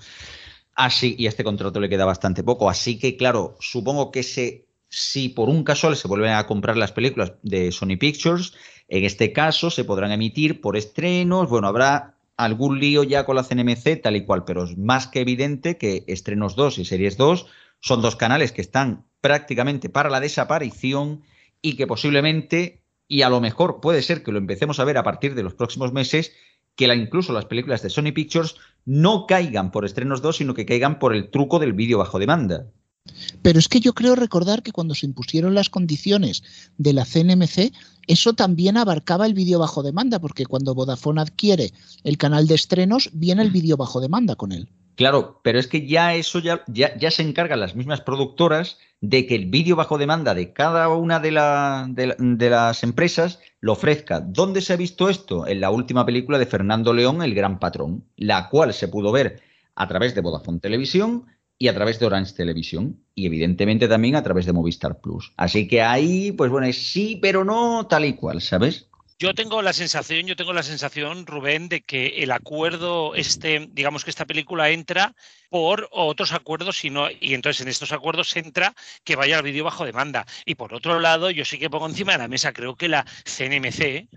Así, y a este contrato le queda bastante poco. Así que, claro, supongo que se, si por un casual se vuelven a comprar las películas de Sony Pictures, en este caso se podrán emitir por estrenos. Bueno, habrá algún lío ya con la CNMC, tal y cual, pero es más que evidente que estrenos 2 y series 2 son dos canales que están prácticamente para la desaparición y que posiblemente, y a lo mejor puede ser que lo empecemos a ver a partir de los próximos meses, que la, incluso las películas de Sony Pictures no caigan por estrenos 2, sino que caigan por el truco del vídeo bajo demanda. Pero es que yo creo recordar que cuando se impusieron las condiciones de la CNMC, eso también abarcaba el vídeo bajo demanda, porque cuando Vodafone adquiere el canal de estrenos, viene el vídeo bajo demanda con él. Claro, pero es que ya eso ya, ya, se encargan las mismas productoras de que el vídeo bajo demanda de cada una de, de de las empresas lo ofrezca. ¿Dónde se ha visto esto? En la última película de Fernando León, El Gran Patrón, la cual se pudo ver a través de Vodafone Televisión y a través de Orange Televisión y evidentemente también a través de Movistar Plus. Así que ahí, pues bueno, sí, pero no tal y cual, ¿sabes? Yo tengo la sensación, yo tengo la sensación, Rubén, de que el acuerdo, este, digamos que esta película entra por otros acuerdos y, no, y entonces en estos acuerdos entra que vaya al vídeo bajo demanda. Y por otro lado, yo sí que pongo encima de la mesa, creo que la CNMC,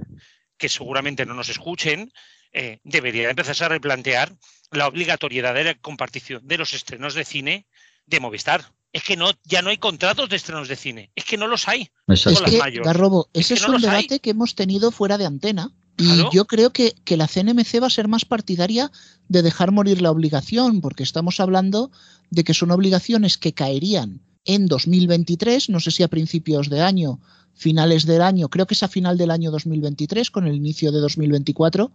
que seguramente no nos escuchen, eh, debería empezarse a replantear la obligatoriedad de la compartición de los estrenos de cine de Movistar es que no, ya no hay contratos de estrenos de cine. Es que no los hay. Es que, Garrobo, ese es, un debate que hemos tenido fuera de antena. Y yo creo que, que, la CNMC va a ser más partidaria de dejar morir la obligación, porque estamos hablando de que son obligaciones que caerían en 2023, no sé si a principios de año, finales del año, creo que es a final del año 2023, con el inicio de 2024,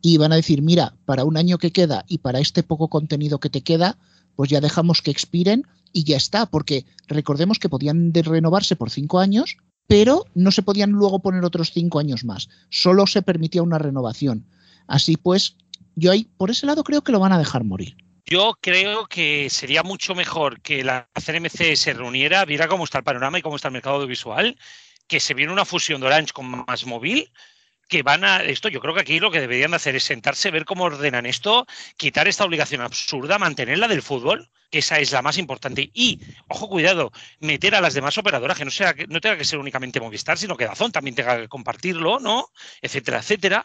y van a decir, mira, para un año que queda y para este poco contenido que te queda, pues ya dejamos que expiren y ya está, porque recordemos que podían renovarse por cinco años, pero no se podían luego poner otros cinco años más, solo se permitía una renovación. Así pues, yo ahí, por ese lado, creo que lo van a dejar morir. Yo creo que sería mucho mejor que la CNMC se reuniera, viera cómo está el panorama y cómo está el mercado audiovisual, que se viera una fusión de Orange con más móvil que van a esto, yo creo que aquí lo que deberían hacer es sentarse, ver cómo ordenan esto, quitar esta obligación absurda, mantenerla del fútbol, que esa es la más importante, y, ojo, cuidado, meter a las demás operadoras, que no, sea, no tenga que ser únicamente Movistar, sino que Dazón también tenga que compartirlo, ¿no? Etcétera, etcétera,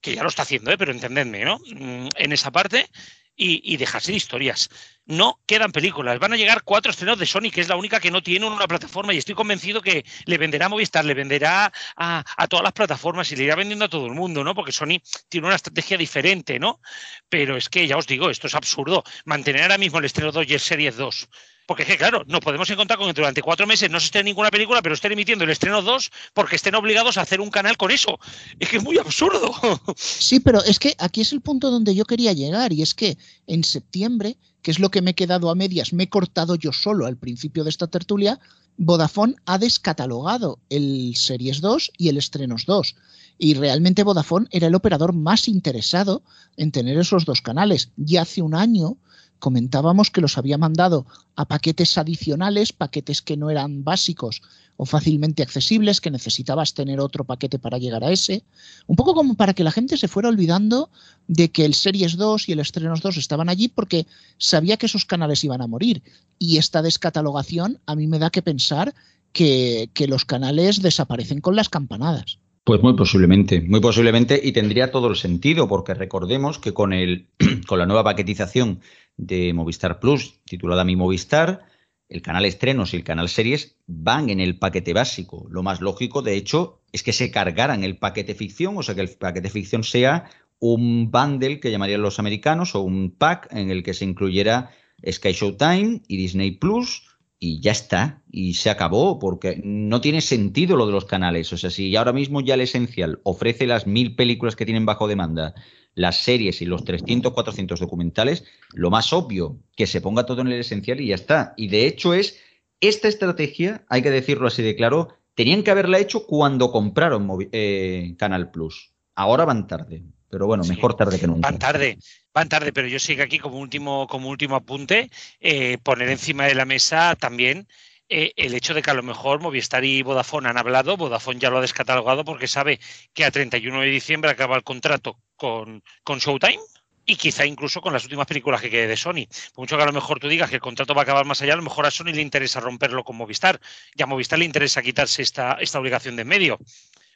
que ya lo está haciendo, ¿eh? pero entendedme, ¿no? Mm, en esa parte, y, dejarse de historias. No quedan películas. Van a llegar cuatro estrenos de Sony, que es la única que no tiene una plataforma. Y estoy convencido que le venderá a Movistar, le venderá a, todas las plataformas y le irá vendiendo a todo el mundo, ¿no? Porque Sony tiene una estrategia diferente, ¿no? Pero es que ya os digo, esto es absurdo. Mantener ahora mismo el estreno 2 y el Series 2 porque es que, claro, nos podemos encontrar con que durante cuatro meses no se esté ninguna película, pero estén emitiendo el estreno 2 porque estén obligados a hacer un canal con eso. Es que es muy absurdo. Sí, pero es que aquí es el punto donde yo quería llegar y es que en septiembre, que es lo que me he quedado a medias, me he cortado yo solo al principio de esta tertulia, Vodafone ha descatalogado el Series 2 y el Estrenos 2. Y realmente Vodafone era el operador más interesado en tener esos dos canales. Ya hace un año comentábamos que los había mandado a paquetes adicionales, paquetes que no eran básicos o fácilmente accesibles, que necesitabas tener otro paquete para llegar a ese. Un poco como para que la gente se fuera olvidando de que el Series 2 y el Estrenos 2 estaban allí porque sabía que esos canales iban a morir. Y esta descatalogación a mí me da que pensar que, que los canales desaparecen con las campanadas. Pues muy posiblemente, muy posiblemente, y tendría todo el sentido, porque recordemos que con, el, con la nueva paquetización de Movistar Plus, titulada Mi Movistar, el canal estrenos y el canal series van en el paquete básico. Lo más lógico, de hecho, es que se cargaran el paquete ficción, o sea, que el paquete ficción sea un bundle que llamarían los americanos o un pack en el que se incluyera Sky Showtime y Disney Plus y ya está, y se acabó, porque no tiene sentido lo de los canales. O sea, si ahora mismo ya el esencial ofrece las mil películas que tienen bajo demanda las series y los 300, 400 documentales, lo más obvio, que se ponga todo en el esencial y ya está. Y de hecho es esta estrategia, hay que decirlo así de claro, tenían que haberla hecho cuando compraron eh, Canal Plus. Ahora van tarde, pero bueno, mejor tarde que nunca. Van tarde, van tarde, pero yo sigo aquí como último, como último apunte, eh, poner encima de la mesa también eh, el hecho de que a lo mejor Movistar y Vodafone han hablado, Vodafone ya lo ha descatalogado porque sabe que a 31 de diciembre acaba el contrato con, Showtime y quizá incluso con las últimas películas que quede de Sony. Por mucho que a lo mejor tú digas que el contrato va a acabar más allá, a lo mejor a Sony le interesa romperlo con Movistar y a Movistar le interesa quitarse esta, esta obligación de en medio.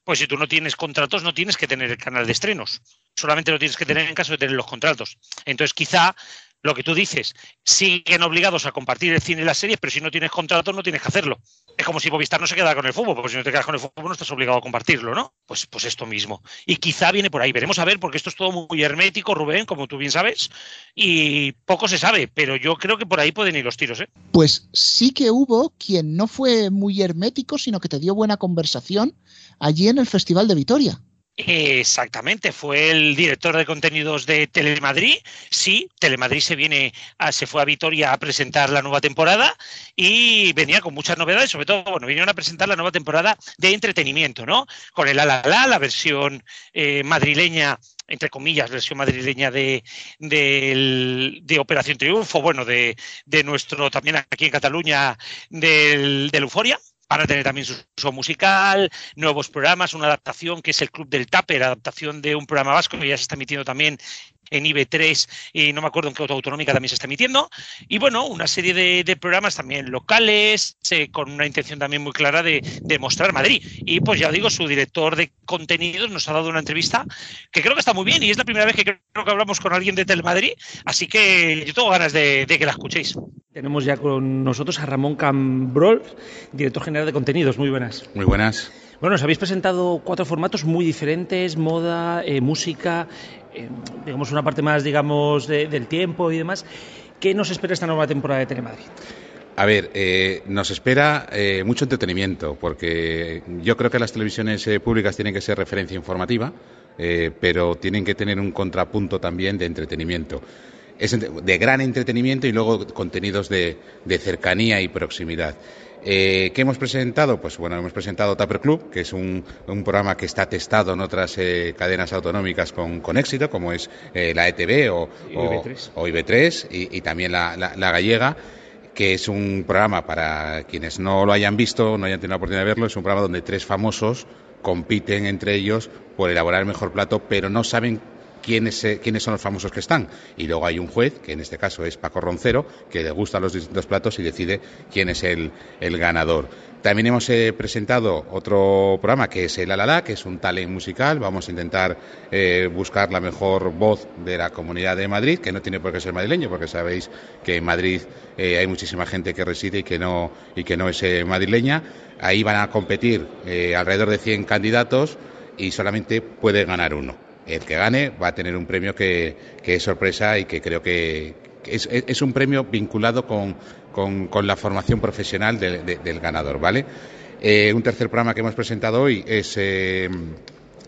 Pues si tú no tienes contratos, no tienes que tener el canal de estrenos. Solamente lo tienes que tener en caso de tener los contratos. Entonces, quizá lo que tú dices, siguen obligados a compartir el cine y las series, pero si no tienes contrato no tienes que hacerlo. Es como si Movistar no se quedara con el fútbol, porque si no te quedas con el fútbol no estás obligado a compartirlo, ¿no? Pues, pues esto mismo. Y quizá viene por ahí. Veremos a ver, porque esto es todo muy hermético, Rubén, como tú bien sabes, y poco se sabe, pero yo creo que por ahí pueden ir los tiros, ¿eh? Pues sí que hubo quien no fue muy hermético, sino que te dio buena conversación allí en el Festival de Vitoria. Exactamente, fue el director de contenidos de Telemadrid. Sí, Telemadrid se viene, se fue a Vitoria a presentar la nueva temporada y venía con muchas novedades, sobre todo, bueno, vinieron a presentar la nueva temporada de entretenimiento, ¿no? Con el ala la, la versión eh, madrileña entre comillas, versión madrileña de, de, Operación Triunfo, bueno, de, de, nuestro, también aquí en Cataluña, del, del Euforia Van a tener también su show musical, nuevos programas, una adaptación que es el Club del Taper, adaptación de un programa vasco que ya se está emitiendo también en IB3 y no me acuerdo en qué autonómica también se está emitiendo. Y bueno, una serie de, programas también locales, eh, con una intención también muy clara de, de, mostrar Madrid. Y pues ya digo, su director de contenidos nos ha dado una entrevista que creo que está muy bien y es la primera vez que creo que hablamos con alguien de Telemadrid, así que yo tengo ganas de, que la escuchéis. Tenemos ya con nosotros a Ramón Cambrol, director general de contenidos. Muy buenas. Muy buenas. Bueno, os habéis presentado cuatro formatos muy diferentes, moda, eh, música, eh, digamos una parte más, digamos, del tiempo y demás. ¿Qué nos espera esta nueva temporada de Telemadrid? A ver, eh, nos espera mucho entretenimiento, porque yo creo que las televisiones públicas tienen que ser referencia informativa, pero tienen que tener un contrapunto también de entretenimiento. Es de gran entretenimiento y luego contenidos de cercanía y proximidad. Eh, ¿Qué hemos presentado? Pues bueno, hemos presentado Tupper Club, que es un, programa que está testado en otras eh, cadenas autonómicas con, éxito, como es eh, la ETV o, IB3, y, también la, gallega que es un programa para quienes no lo hayan visto, no hayan tenido la oportunidad de verlo, es un programa donde tres famosos compiten entre ellos por elaborar el mejor plato, pero no saben quiénes, eh, quiénes son los famosos que están. Y luego hay un juez, que en este caso es Paco Roncero, que le gustan los distintos platos y decide quién es el, ganador. También hemos eh, presentado otro programa que es el Alala, que es un talent musical. Vamos a intentar eh, buscar la mejor voz de la comunidad de Madrid, que no tiene por qué ser madrileño, porque sabéis que en Madrid hay muchísima gente que reside y que no, y que no es madrileña. Ahí van a competir alrededor de 100 candidatos y solamente puede ganar uno el que gane va a tener un premio que, es sorpresa y que creo que es, un premio vinculado con, la formación profesional del ganador, ¿vale? Eh, un tercer programa que hemos presentado hoy es eh,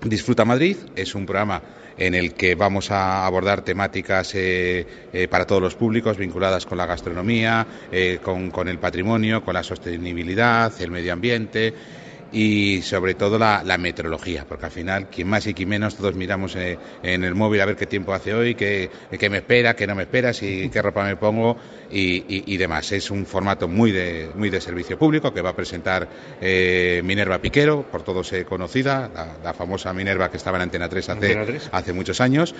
Disfruta Madrid, es un programa en el que vamos a abordar temáticas eh, para todos los públicos vinculadas con la gastronomía, con, con, el patrimonio, con la sostenibilidad, el medio ambiente y sobre todo la, meteorología, porque al final, quien más y quien menos, todos miramos eh, en el móvil a ver qué tiempo hace hoy, qué, me espera, qué no me espera, si, qué ropa me pongo y, demás. Es un formato muy de, muy de servicio público que va a presentar eh, Minerva Piquero, por todos conocida, la, famosa Minerva que estaba en Antena 3 hace, hace muchos años.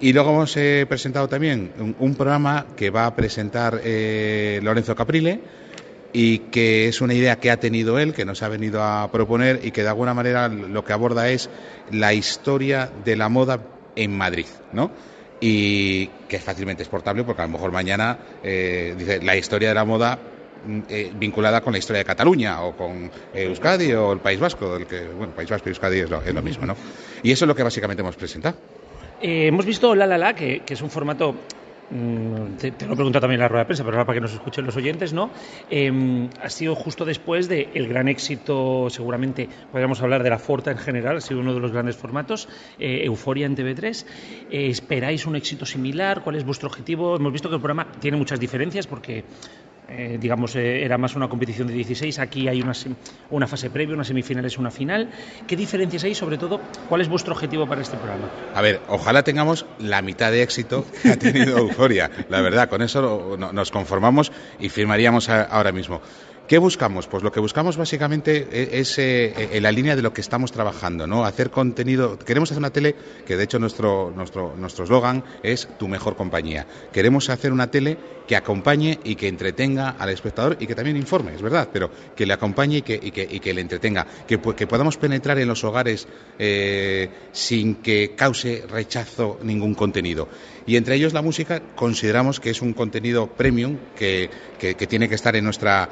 Y luego hemos eh, presentado también un, programa que va a presentar Lorenzo Caprile y que es una idea que ha tenido él, que nos ha venido a proponer y que de alguna manera lo que aborda es la historia de la moda en Madrid, ¿no? Y que es fácilmente exportable porque a lo mejor mañana eh, dice la historia de la moda mm, eh, vinculada con la historia de Cataluña o con Euskadi o el País Vasco, el que, bueno, País Vasco y Euskadi es lo, es lo mismo, ¿no? Y eso es lo que básicamente hemos presentado. Eh, hemos visto La La La, que, que, es un formato Mm, te, lo he preguntado también en la rueda de prensa, pero ahora para que nos escuchen los oyentes, ¿no? Em, ha sido justo después del gran éxito, seguramente podríamos hablar de la Forta en general, ha sido uno de los grandes formatos, eh, Euforia en TV3. Eh, ¿Esperáis un éxito similar? ¿Cuál es vuestro objetivo? Hemos visto que el programa tiene muchas diferencias porque eh, digamos, eh, era más una competición de 16, aquí hay una, una fase previa, una semifinal es una final. ¿Qué diferencias hay? Sobre todo, ¿cuál es vuestro objetivo para este programa? A ver, ojalá tengamos la mitad de éxito que ha tenido Euforia. La verdad, con eso nos conformamos y firmaríamos ahora mismo. ¿Qué buscamos? Pues lo que buscamos básicamente e-, es eh, en la línea de lo que estamos trabajando, ¿no? Hacer contenido. Queremos hacer una tele que, de hecho, nuestro nuestro nuestro eslogan es tu mejor compañía. Queremos hacer una tele que acompañe y que entretenga al espectador y que también informe, es verdad, pero que le acompañe y que, y que, y que le entretenga, que, que, podamos penetrar en los hogares eh, sin que cause rechazo ningún contenido. Y entre ellos la música consideramos que es un contenido premium que, que tiene que estar en nuestra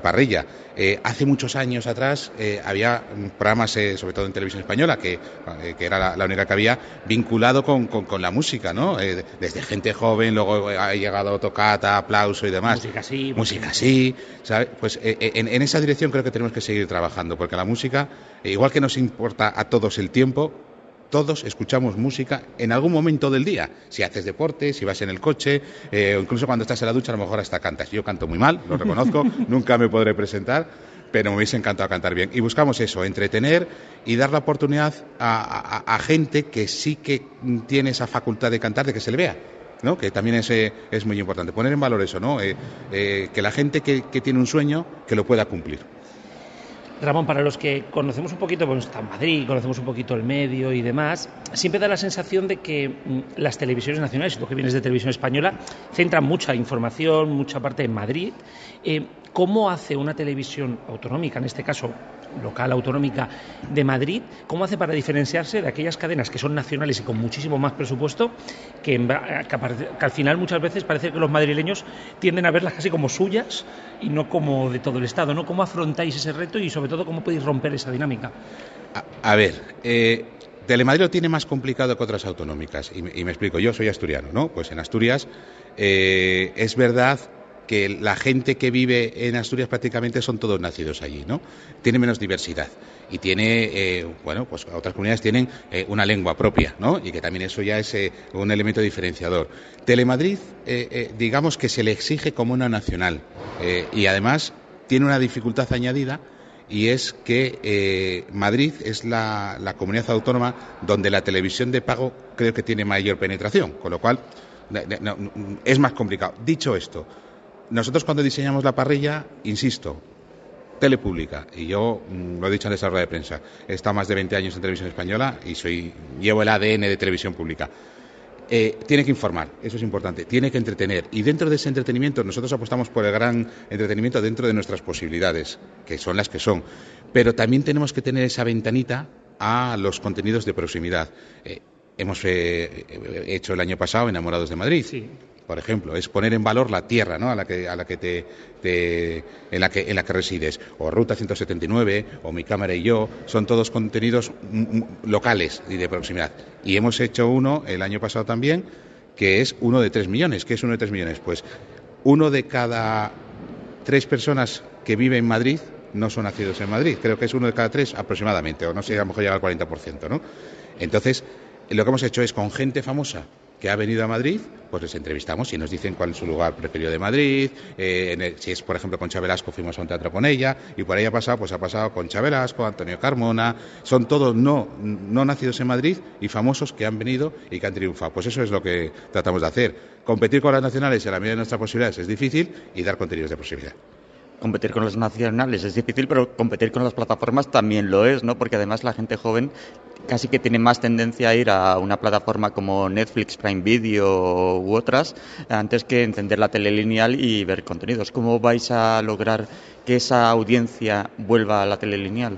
parrilla. Eh, hace muchos años atrás eh, había programas, eh, sobre todo en televisión española, que, era la, única que había, vinculado con, la música, ¿no? desde gente joven, luego ha llegado tocata, aplauso y demás. Música sí. Música sí. Pues en, en esa dirección creo que tenemos que seguir trabajando, porque la música, igual que nos importa a todos el tiempo, todos escuchamos música en algún momento del día. Si haces deporte, si vas en el coche, eh, o incluso cuando estás en la ducha, a lo mejor hasta cantas. Yo canto muy mal, lo reconozco, nunca me podré presentar, pero me hubiese encantado cantar bien. Y buscamos eso, entretener y dar la oportunidad a, gente que sí que tiene esa facultad de cantar, de que se le vea. ¿no? que también es, eh, es, muy importante. Poner en valor eso, ¿no? Eh, que la gente que, que tiene un sueño, que lo pueda cumplir. Ramón, para los que conocemos un poquito, bueno, está Madrid, conocemos un poquito el medio y demás, siempre da la sensación de que mm, las televisiones nacionales, tú que vienes de televisión española, centran mucha información, mucha parte en Madrid. Eh, ¿Cómo hace una televisión autonómica, en este caso local autonómica de Madrid, cómo hace para diferenciarse de aquellas cadenas que son nacionales y con muchísimo más presupuesto, que, que al final muchas veces parece que los madrileños tienden a verlas casi como suyas y no como de todo el Estado, ¿no? ¿Cómo afrontáis ese reto y sobre todo cómo podéis romper esa dinámica? A ver, eh, Telemadrid lo tiene más complicado que otras autonómicas. Y, me- y me explico, yo soy asturiano, ¿no? Pues en Asturias eh, es verdad que la gente que vive en Asturias prácticamente son todos nacidos allí, ¿no? Tiene menos diversidad y tiene, eh, bueno, pues otras comunidades tienen eh, una lengua propia, ¿no? Y que también eso ya es eh, un elemento diferenciador. Telemadrid, digamos que se le exige como una nacional y además tiene una dificultad añadida y es que Madrid es la, comunidad autónoma donde la televisión de pago creo que tiene mayor penetración, con lo cual es más complicado. Dicho esto, nosotros cuando diseñamos la parrilla, insisto, tele pública, y yo mm, lo he dicho en esa rueda de prensa, he estado más de 20 años en televisión española y soy llevo el ADN de televisión pública. Eh, tiene que informar, eso es importante, tiene que entretener. Y dentro de ese entretenimiento, nosotros apostamos por el gran entretenimiento dentro de nuestras posibilidades, que son las que son. Pero también tenemos que tener esa ventanita a los contenidos de proximidad. Eh, hemos eh, eh, hecho el año pasado Enamorados de Madrid. Por ejemplo, es poner en valor la tierra ¿no? a la que, a la que te, te- en, la que, en la que resides. O Ruta 179, o Mi Cámara y Yo, son todos contenidos locales y de proximidad. Y hemos hecho uno el año pasado también, que es uno de tres millones. ¿Qué es uno de tres millones? Pues uno de cada tres personas que viven en Madrid no son nacidos en Madrid. Creo que es uno de cada tres aproximadamente, o no sé, a lo mejor llega al 40%, ¿no? Entonces, lo que hemos hecho es con gente famosa que ha venido a Madrid, pues les entrevistamos y nos dicen cuál es su lugar preferido de Madrid. eh, en si es, por ejemplo, con Velasco, fuimos a un teatro con ella, y por ahí ha pasado, pues ha pasado con Velasco, Antonio Carmona. Son todos no, no nacidos en Madrid y famosos que han venido y que han triunfado. Pues eso es lo que tratamos de hacer. Competir con las nacionales a la medida de nuestras posibilidades es difícil y dar contenidos de proximidad. Competir con los nacionales es difícil, pero competir con las plataformas también lo es, ¿no? Porque además la gente joven casi que tiene más tendencia a ir a una plataforma como Netflix, Prime Video u otras antes que encender la tele lineal y ver contenidos. ¿Cómo vais a lograr que esa audiencia vuelva a la tele lineal?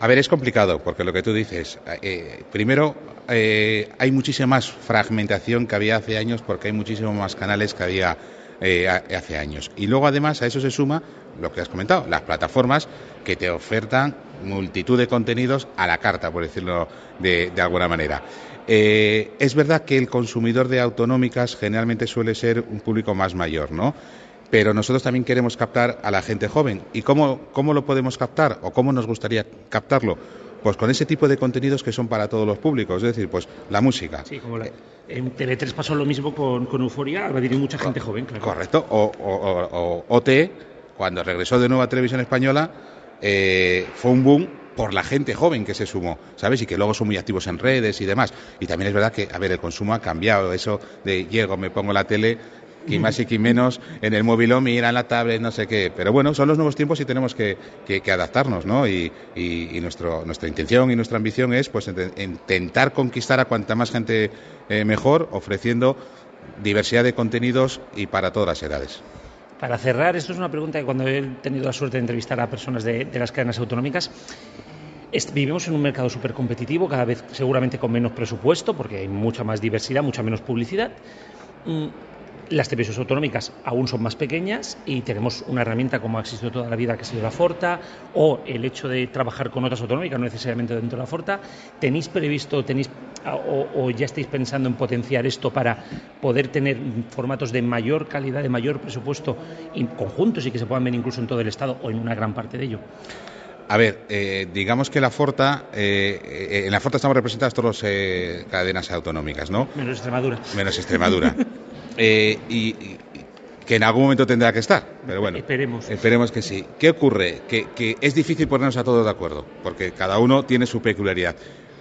A ver, es complicado, porque lo que tú dices, eh, primero eh, hay muchísima más fragmentación que había hace años, porque hay muchísimos más canales que había eh, hace años. Y luego, además, a eso se suma lo que has comentado, las plataformas que te ofertan multitud de contenidos a la carta, por decirlo de, de alguna manera. Eh, es verdad que el consumidor de autonómicas generalmente suele ser un público más mayor, ¿no? Pero nosotros también queremos captar a la gente joven. ¿Y cómo, cómo lo podemos captar o cómo nos gustaría captarlo? Pues con ese tipo de contenidos que son para todos los públicos, es decir, pues la música. Sí, como la- en TV3 pasó lo mismo con, con Euforia, ahora tiene mucha gente joven, claro. Correcto. O, o- o- o OT, cuando regresó de nuevo a Televisión Española, eh, fue un boom por la gente joven que se sumó, ¿sabes? Y que luego son muy activos en redes y demás. Y también es verdad que, a ver, el consumo ha cambiado. Eso de llego, me pongo la tele, que más y que menos, en el móvil o mira en la tablet, no sé qué. Pero bueno, son los nuevos tiempos y tenemos que, adaptarnos, ¿no? Y, nuestra intención y nuestra ambición es, pues, int- intentar conquistar a cuanta más gente eh, mejor, ofreciendo diversidad de contenidos y para todas las edades. Para cerrar, esto es una pregunta que cuando he tenido la suerte de entrevistar a personas de, de las cadenas autonómicas, vivimos en un mercado súper competitivo, cada vez seguramente con menos presupuesto, porque hay mucha más diversidad, mucha menos publicidad. Las televisiones autonómicas aún son más pequeñas y tenemos una herramienta como ha existido toda la vida que ha sido la Forta o el hecho de trabajar con otras autonómicas, no necesariamente dentro de la Forta. ¿Tenéis previsto tenéis, o, o ya estáis pensando en potenciar esto para poder tener formatos de mayor calidad, de mayor presupuesto, y conjuntos y que se puedan ver incluso en todo el Estado o en una gran parte de ello? A ver, eh, digamos que la Forta, eh, eh, en la Forta estamos representadas todas las cadenas autonómicas, ¿no? Menos Extremadura. Menos Extremadura. Eh, y, y- que en algún momento tendrá que estar, pero bueno. Esperemos. Esperemos que sí. ¿Qué ocurre? Que, que es difícil ponernos a todos de acuerdo, porque cada uno tiene su peculiaridad.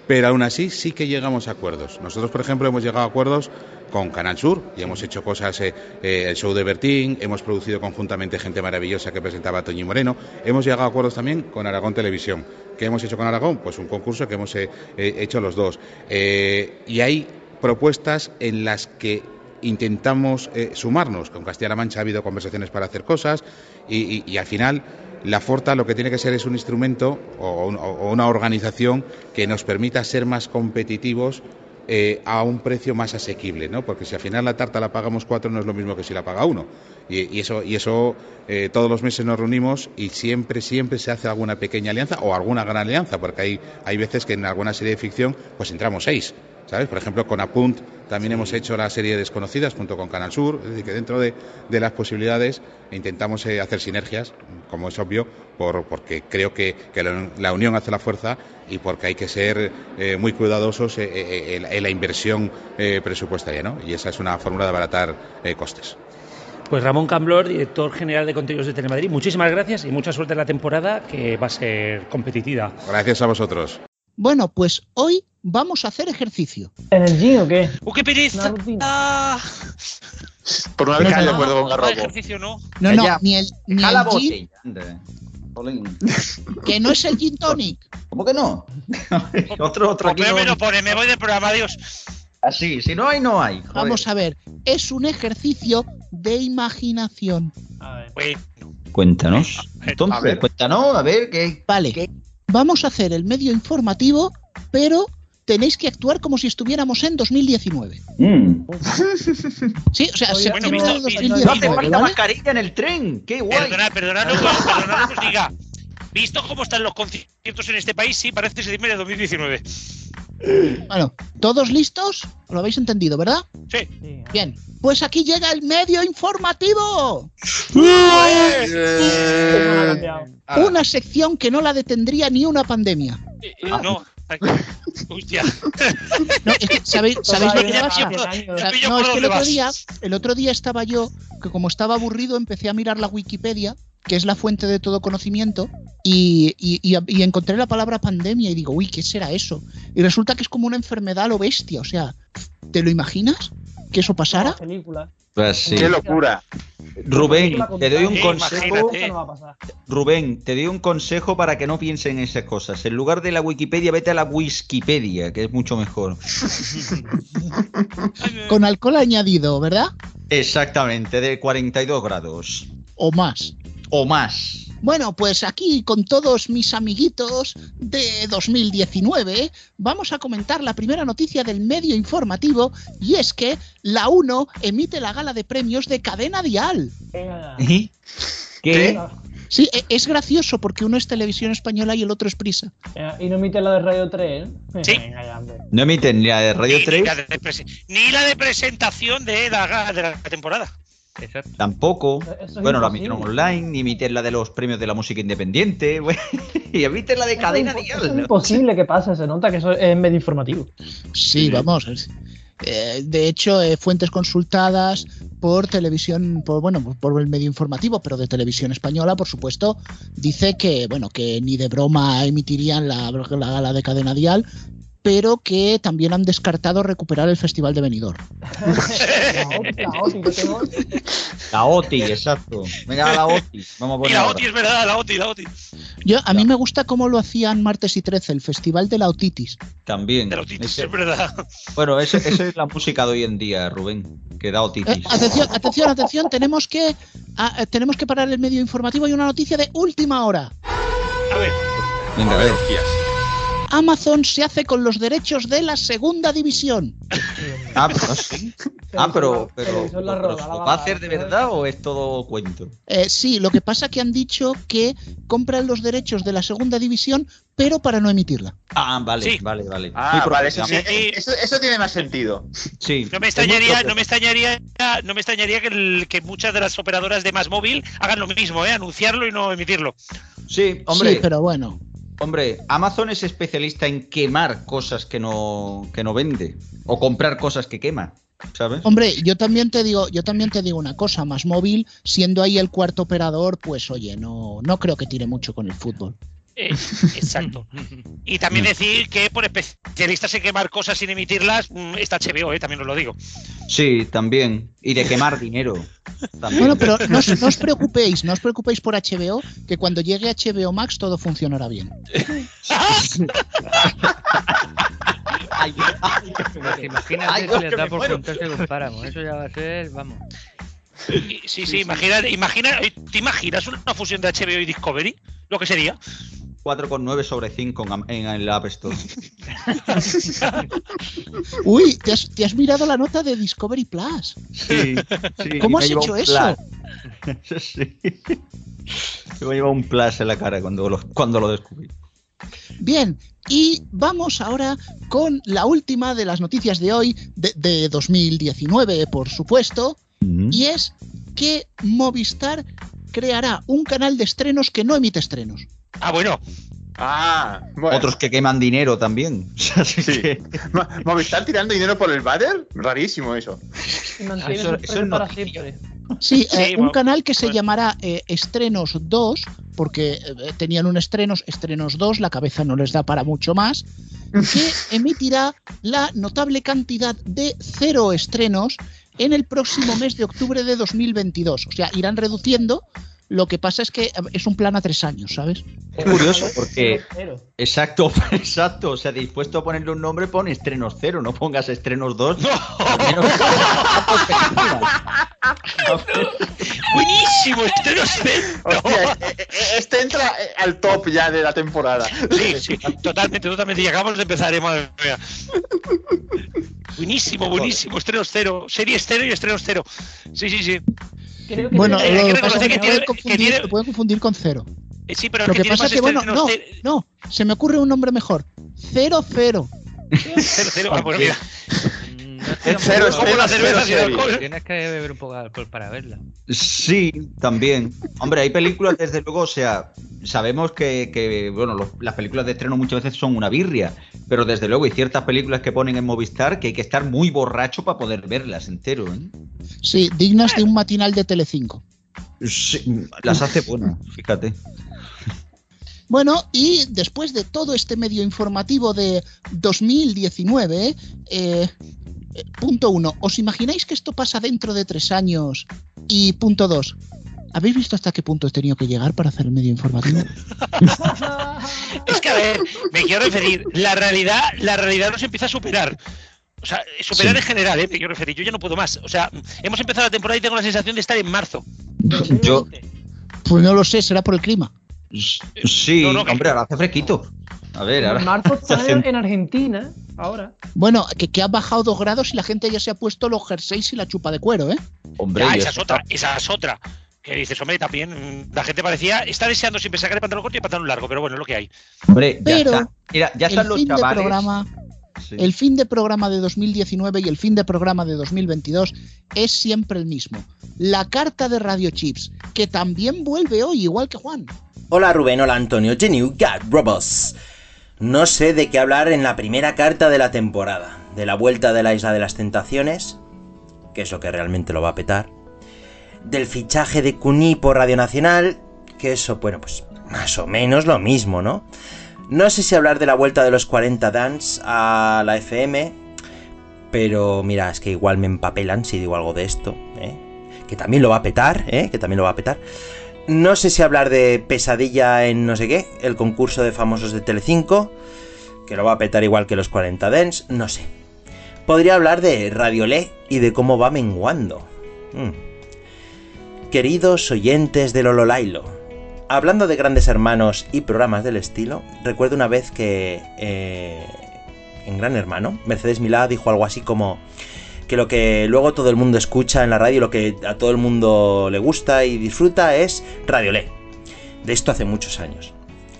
Pero aún así sí que llegamos a acuerdos. Nosotros, por ejemplo, hemos llegado a acuerdos con Canal Sur y hemos hecho cosas, eh, eh, el show de Bertín, hemos producido conjuntamente Gente Maravillosa que presentaba Toñi Moreno, hemos llegado a acuerdos también con Aragón Televisión. ¿Qué hemos hecho con Aragón? Pues un concurso que hemos eh, hecho los dos. Y hay propuestas en las que intentamos eh, sumarnos. Con Castilla-La Mancha ha habido conversaciones para hacer cosas y, al final la Forta lo que tiene que ser es un instrumento o, un- o una organización que nos permita ser más competitivos eh, a un precio más asequible, ¿no? Porque si al final la tarta la pagamos cuatro no es lo mismo que si la paga uno. Y, y eso, y eso eh, todos los meses nos reunimos y siempre, siempre se hace alguna pequeña alianza o alguna gran alianza, porque hay, hay veces que en alguna serie de ficción pues entramos seis. ¿Sabes? Por ejemplo, con Apunt también hemos hecho la serie Desconocidas junto con Canal Sur, es decir, que dentro de, de las posibilidades intentamos eh, hacer sinergias, como es obvio, por, porque creo que, que la, la unión hace la fuerza y porque hay que ser eh, muy cuidadosos eh, en, en la inversión presupuestaria, ¿no? Y esa es una fórmula de abaratar costes. Pues Ramón Camblor, director general de contenidos de Telemadrid, muchísimas gracias y mucha suerte en la temporada que va a ser competitiva. Gracias a vosotros. Bueno, pues hoy vamos a hacer ejercicio. ¿En el gym o qué? ¡Uh, qué pereza! Ah, Por una vez que estoy de acuerdo con no, Garrobo. ejercicio no. No, no, ni el, ni el gin, que no es el gin tonic. ¿Cómo que no? otro, otro aquí Pues me no. lo pone, me voy del programa, adiós. Así, si no hay, no hay. joder. Vamos a ver, es un ejercicio de imaginación. Bueno, Cuéntanos. A Entonces, ver. cuéntanos, a ver qué. Vale, vamos a hacer el medio informativo, pero tenéis que actuar como si estuviéramos en 2019. Mm. Sí, o sea, Oye, septiembre bueno, de visto- No hace 2019, falta ¿vale? mascarilla en el tren. Qué guay. perdonad, perdonad, no, perdonad que os diga. Visto cómo están los conciertos en este país, sí, parece septiembre de 2019. Bueno, ¿todos listos? Lo habéis entendido, ¿verdad? Sí. Bien, pues aquí llega el medio informativo. Ah, Una sección que no la detendría ni una pandemia. No. Hostia. No, es que, ¿sabéis, ¿sabéis lo que pasa? No, es que el dónde otro día, el otro día estaba yo, que como estaba aburrido, empecé a mirar la Wikipedia, que es la fuente de todo conocimiento, y, y- y- y encontré la palabra pandemia y digo, uy, ¿qué será eso? Y resulta que es como una enfermedad lo bestia, o sea, ¿te lo imaginas? ¿Que eso pasara? Película. Pues sí. ¡Qué locura! Rubén, te doy un consejo. Rubén, te doy un consejo para que no piensen en esas cosas. En lugar de la Wikipedia, vete a la Wikipedia, que es mucho mejor. Con alcohol añadido, ¿verdad? Exactamente, de 42 grados. O más. O más. Bueno, pues aquí con todos mis amiguitos de 2019 vamos a comentar la primera noticia del medio informativo y es que la 1 emite la gala de premios de cadena dial. ¿Qué? Sí, e- es gracioso porque uno es televisión española y el otro es prisa. Y no emite la de Radio 3, ¿eh? Sí. No emiten ni la de Radio Ni, ni 3, la de ni la de presentación de la, de la temporada. Exacto. tampoco. Es Bueno, la emitieron online, ni emiten la de los premios de la música independiente. bueno, y emiten la de Eso cadena es dial. es ¿no? imposible que pase, se nota que eso es medio informativo. Sí, vamos. es- eh, de hecho, eh, fuentes consultadas por televisión, por bueno, por el medio informativo, pero de televisión española, por supuesto, dice que bueno, que ni de broma emitirían la, la gala de cadena dial, pero que también han descartado recuperar el Festival de Benidorm. La OTI, la OTI, exacto. Venga, la OTI. Vamos a Y poner la ahora. OTI es verdad, la OTI, la OTI. Yo, a mí me gusta cómo lo hacían martes y 13, el Festival de la Otitis. También. De la OTI, Ese- es verdad. Bueno, eso, eso es la música de hoy en día, Rubén. Que da Eh, otitis. atención, atención, atención, tenemos que, eh, tenemos que parar el medio informativo y una noticia de última hora. A ver, Venga, a ver. Amazon se hace con los derechos de la segunda división. Ah, pero sí. Ah, pero, pero, Televisor La pero Roda, ¿se la lo va a hacer de verdad o es todo cuento? Eh, sí, lo que pasa que han dicho que compran los derechos de la segunda división, pero para no emitirla. Ah, vale, Sí. vale, vale. Ah, Muy vale, eso, sí, eso, eso tiene más sentido. Sí. no me es extrañaría, no me extrañaría, no me extrañaría que, el- que muchas de las operadoras de más móvil hagan lo mismo, ¿eh? anunciarlo y no emitirlo. Sí, hombre, Sí, pero bueno. Hombre, Amazon es especialista en quemar cosas que no, que no vende. O comprar cosas que quema. ¿Sabes? Hombre, yo también te digo, yo también te digo una cosa, más móvil, siendo ahí el cuarto operador, pues oye, no, no creo que tire mucho con el fútbol. Eh, exacto. Y también decir que por especialistas en quemar cosas sin emitirlas, mm, está HBO, eh, también os lo digo. Sí, también. Y de quemar dinero. También. Bueno, pero no, os- no os preocupéis, no os preocupéis por HBO, que cuando llegue HBO Max todo funcionará bien. Imagínate Ay, si Dios, les que da por juntarse con Paramount. Eso ya va a ser, vamos. Sí, sí, imagina, imagina, eh, ¿te imaginas una fusión de HBO y Discovery? Lo que sería. 4,9 sobre 5 en, el App Store. Uy, ¿te has, te has mirado la nota de Discovery Plus. Sí, sí. ¿Cómo has hecho eso? sí. Me lleva un plus en la cara cuando lo, cuando lo descubrí. Bien, y vamos ahora con la última de las noticias de hoy, de, de 2019, por supuesto, y es que Movistar creará un canal de estrenos que no emite estrenos. Ah, bueno. Ah, bueno. Otros que queman dinero también. Así Sí. que- Mo- Movistar tirando dinero por el váter, rarísimo eso. Mantiene Eso- eso es para siempre. Sí, Sí, eh, un canal que se llamará eh, Estrenos 2, porque eh, tenían un estrenos, Estrenos 2, la cabeza no les da para mucho más, que emitirá la notable cantidad de cero estrenos en el próximo mes de octubre de 2022. O sea, irán reduciendo. Lo que pasa es que es un plan a tres años, ¿sabes? Es curioso porque. Cero. Exacto, exacto. O sea, dispuesto a ponerle un nombre, pon estrenos cero, no pongas estrenos dos. Al menos- Buenísimo, estreno cero. Hostia, eh, eh, este entra eh, al top ya de la temporada. Sí, sí, totalmente, totalmente. Y acabamos de empezar, eh, madre mía. Buenísimo, buenísimo. Estrenos cero. Series cero y estrenos cero. Sí, sí, sí. Creo que Bueno, lo que pasa es que pueden confundir, tiene- lo pueden confundir con cero. Eh, Sí, pero Lo que que pasa es que, bueno, estrenos no, cero- no, se me ocurre un nombre mejor. Cero, cero. Cero, cero. Ah, bueno, mira. Es cero, es Como la cerveza sin alcohol. Tienes que beber un poco de alcohol para verla. Sí, también. Hombre, hay películas, desde luego, o sea, sabemos que, que, bueno, los- las películas de estreno muchas veces son una birria, pero desde luego hay ciertas películas que ponen en Movistar que hay que estar muy borracho para poder verlas entero. ¿eh? Sí, dignas de un matinal de Telecinco. Sí, las hace buenas, fíjate. Bueno, y después de todo este medio informativo de 2019, eh, eh, punto uno, ¿os imagináis que esto pasa dentro de tres años? Y punto dos, ¿habéis visto hasta qué punto he tenido que llegar para hacer el medio informativo? Es que, a ver, me quiero referir. La realidad, la realidad nos empieza a superar. O sea, superar Sí. en general, ¿eh? me quiero referir. Yo ya no puedo más. O sea, hemos empezado la temporada y tengo la sensación de estar en marzo. Yo, Pues no lo sé, será por el clima. sí, No, no, hombre, ahora hace fresquito. A ver, ahora. Marzo está hace- en en Argentina, ahora. Bueno, que, que ha bajado dos grados y la gente ya se ha puesto los jerseys y la chupa de cuero, ¿eh? Hombre, Ya, esa es otra, esa es otra. Que dices, hombre, también mm, la gente parecía, está deseando siempre sacar el pantalón corto y el pantalón largo, pero bueno, es lo que hay. Hombre, ya Pero está. Mira, ya están el los fin de programa Sí. El fin de programa de 2019 y el fin de programa de 2022 es siempre el mismo. La carta de Radio Chips, que también vuelve hoy, igual que Juan. Hola Rubén, hola Antonio, Geniu God Robots. No sé de qué hablar en la primera carta de la temporada. De la vuelta de la Isla de las Tentaciones, que es lo que realmente lo va a petar. Del fichaje de Cuní por Radio Nacional, que eso, bueno, pues más o menos lo mismo, ¿no? No sé si hablar de la vuelta de los 40 Dance a la FM, pero mira, es que igual me empapelan si digo algo de esto, ¿eh? Que también lo va a petar, ¿eh? Que también lo va a petar. No sé si hablar de pesadilla en no sé qué, el concurso de famosos de Telecinco, que lo va a petar igual que los 40 Dance, no sé. Podría hablar de Radiolé y de cómo va menguando. Mm. Queridos oyentes de Lololailo, hablando de grandes hermanos y programas del estilo, recuerdo una vez que eh, en Gran Hermano, Mercedes Milá dijo algo así como que lo que luego todo el mundo escucha en la radio, lo que a todo el mundo le gusta y disfruta es Radiolé. De esto hace muchos años.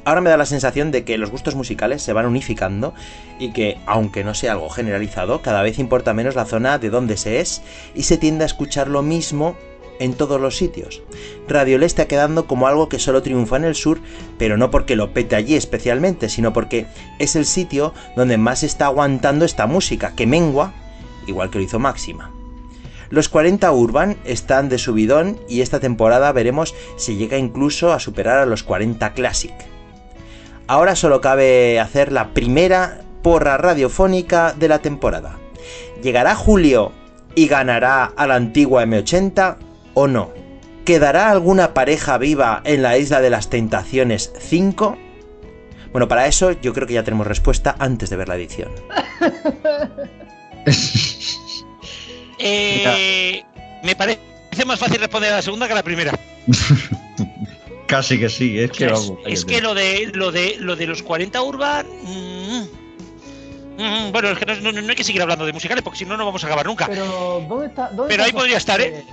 Ahora me da la sensación de que los gustos musicales se van unificando y que, aunque no sea algo generalizado, cada vez importa menos la zona de donde se es y se tiende a escuchar lo mismo en todos los sitios. Radiolé está quedando como algo que solo triunfa en el sur, pero no porque lo pete allí especialmente, sino porque es el sitio donde más está aguantando esta música, que mengua, igual que lo hizo Máxima. Los 40 Urban están de subidón y esta temporada veremos si llega incluso a superar a los 40 Classic. ahora solo cabe hacer la primera porra radiofónica de la temporada. ¿Llegará Julio y ganará a la antigua M80 o no? ¿Quedará alguna pareja viva en la Isla de las Tentaciones 5? Bueno, para eso yo creo que ya tenemos respuesta antes de ver la edición. Eh, me parece más fácil responder a la segunda que a la primera. Casi que sí, es que es, vamos. es que lo de lo de lo de los 40 urban mm, mm, bueno, es que no, no- no hay que seguir hablando de musicales porque si no no vamos a acabar nunca. Pero, ¿dónde está? dónde Pero está ahí podría estar, ¿eh?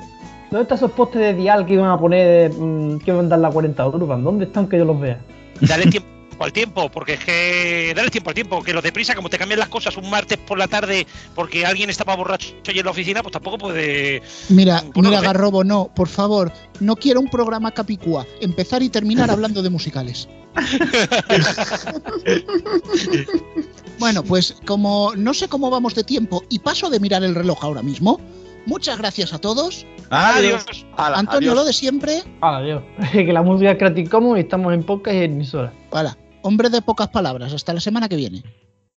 ¿Dónde están esos postes de dial que iban a poner, mm, que iban a dar la 40 Urban? ¿Dónde están que yo los vea? Dale tiempo al tiempo, porque es que dale tiempo al tiempo, que lo deprisa, como te cambian las cosas un martes por la tarde porque alguien estaba borracho allí en la oficina, pues tampoco puede. Mira, Bueno, mira, Garrobo, no, por favor, no quiero un programa capicúa. Empezar y terminar hablando de musicales. Bueno, pues como no sé cómo vamos de tiempo y paso de mirar el reloj ahora mismo, muchas gracias a todos. Adiós. Antonio, adiós. lo de siempre. Adiós. que la música es Creative Commons y estamos en podcast y en emisora. Hola, hombre de pocas palabras. Hasta la semana que viene.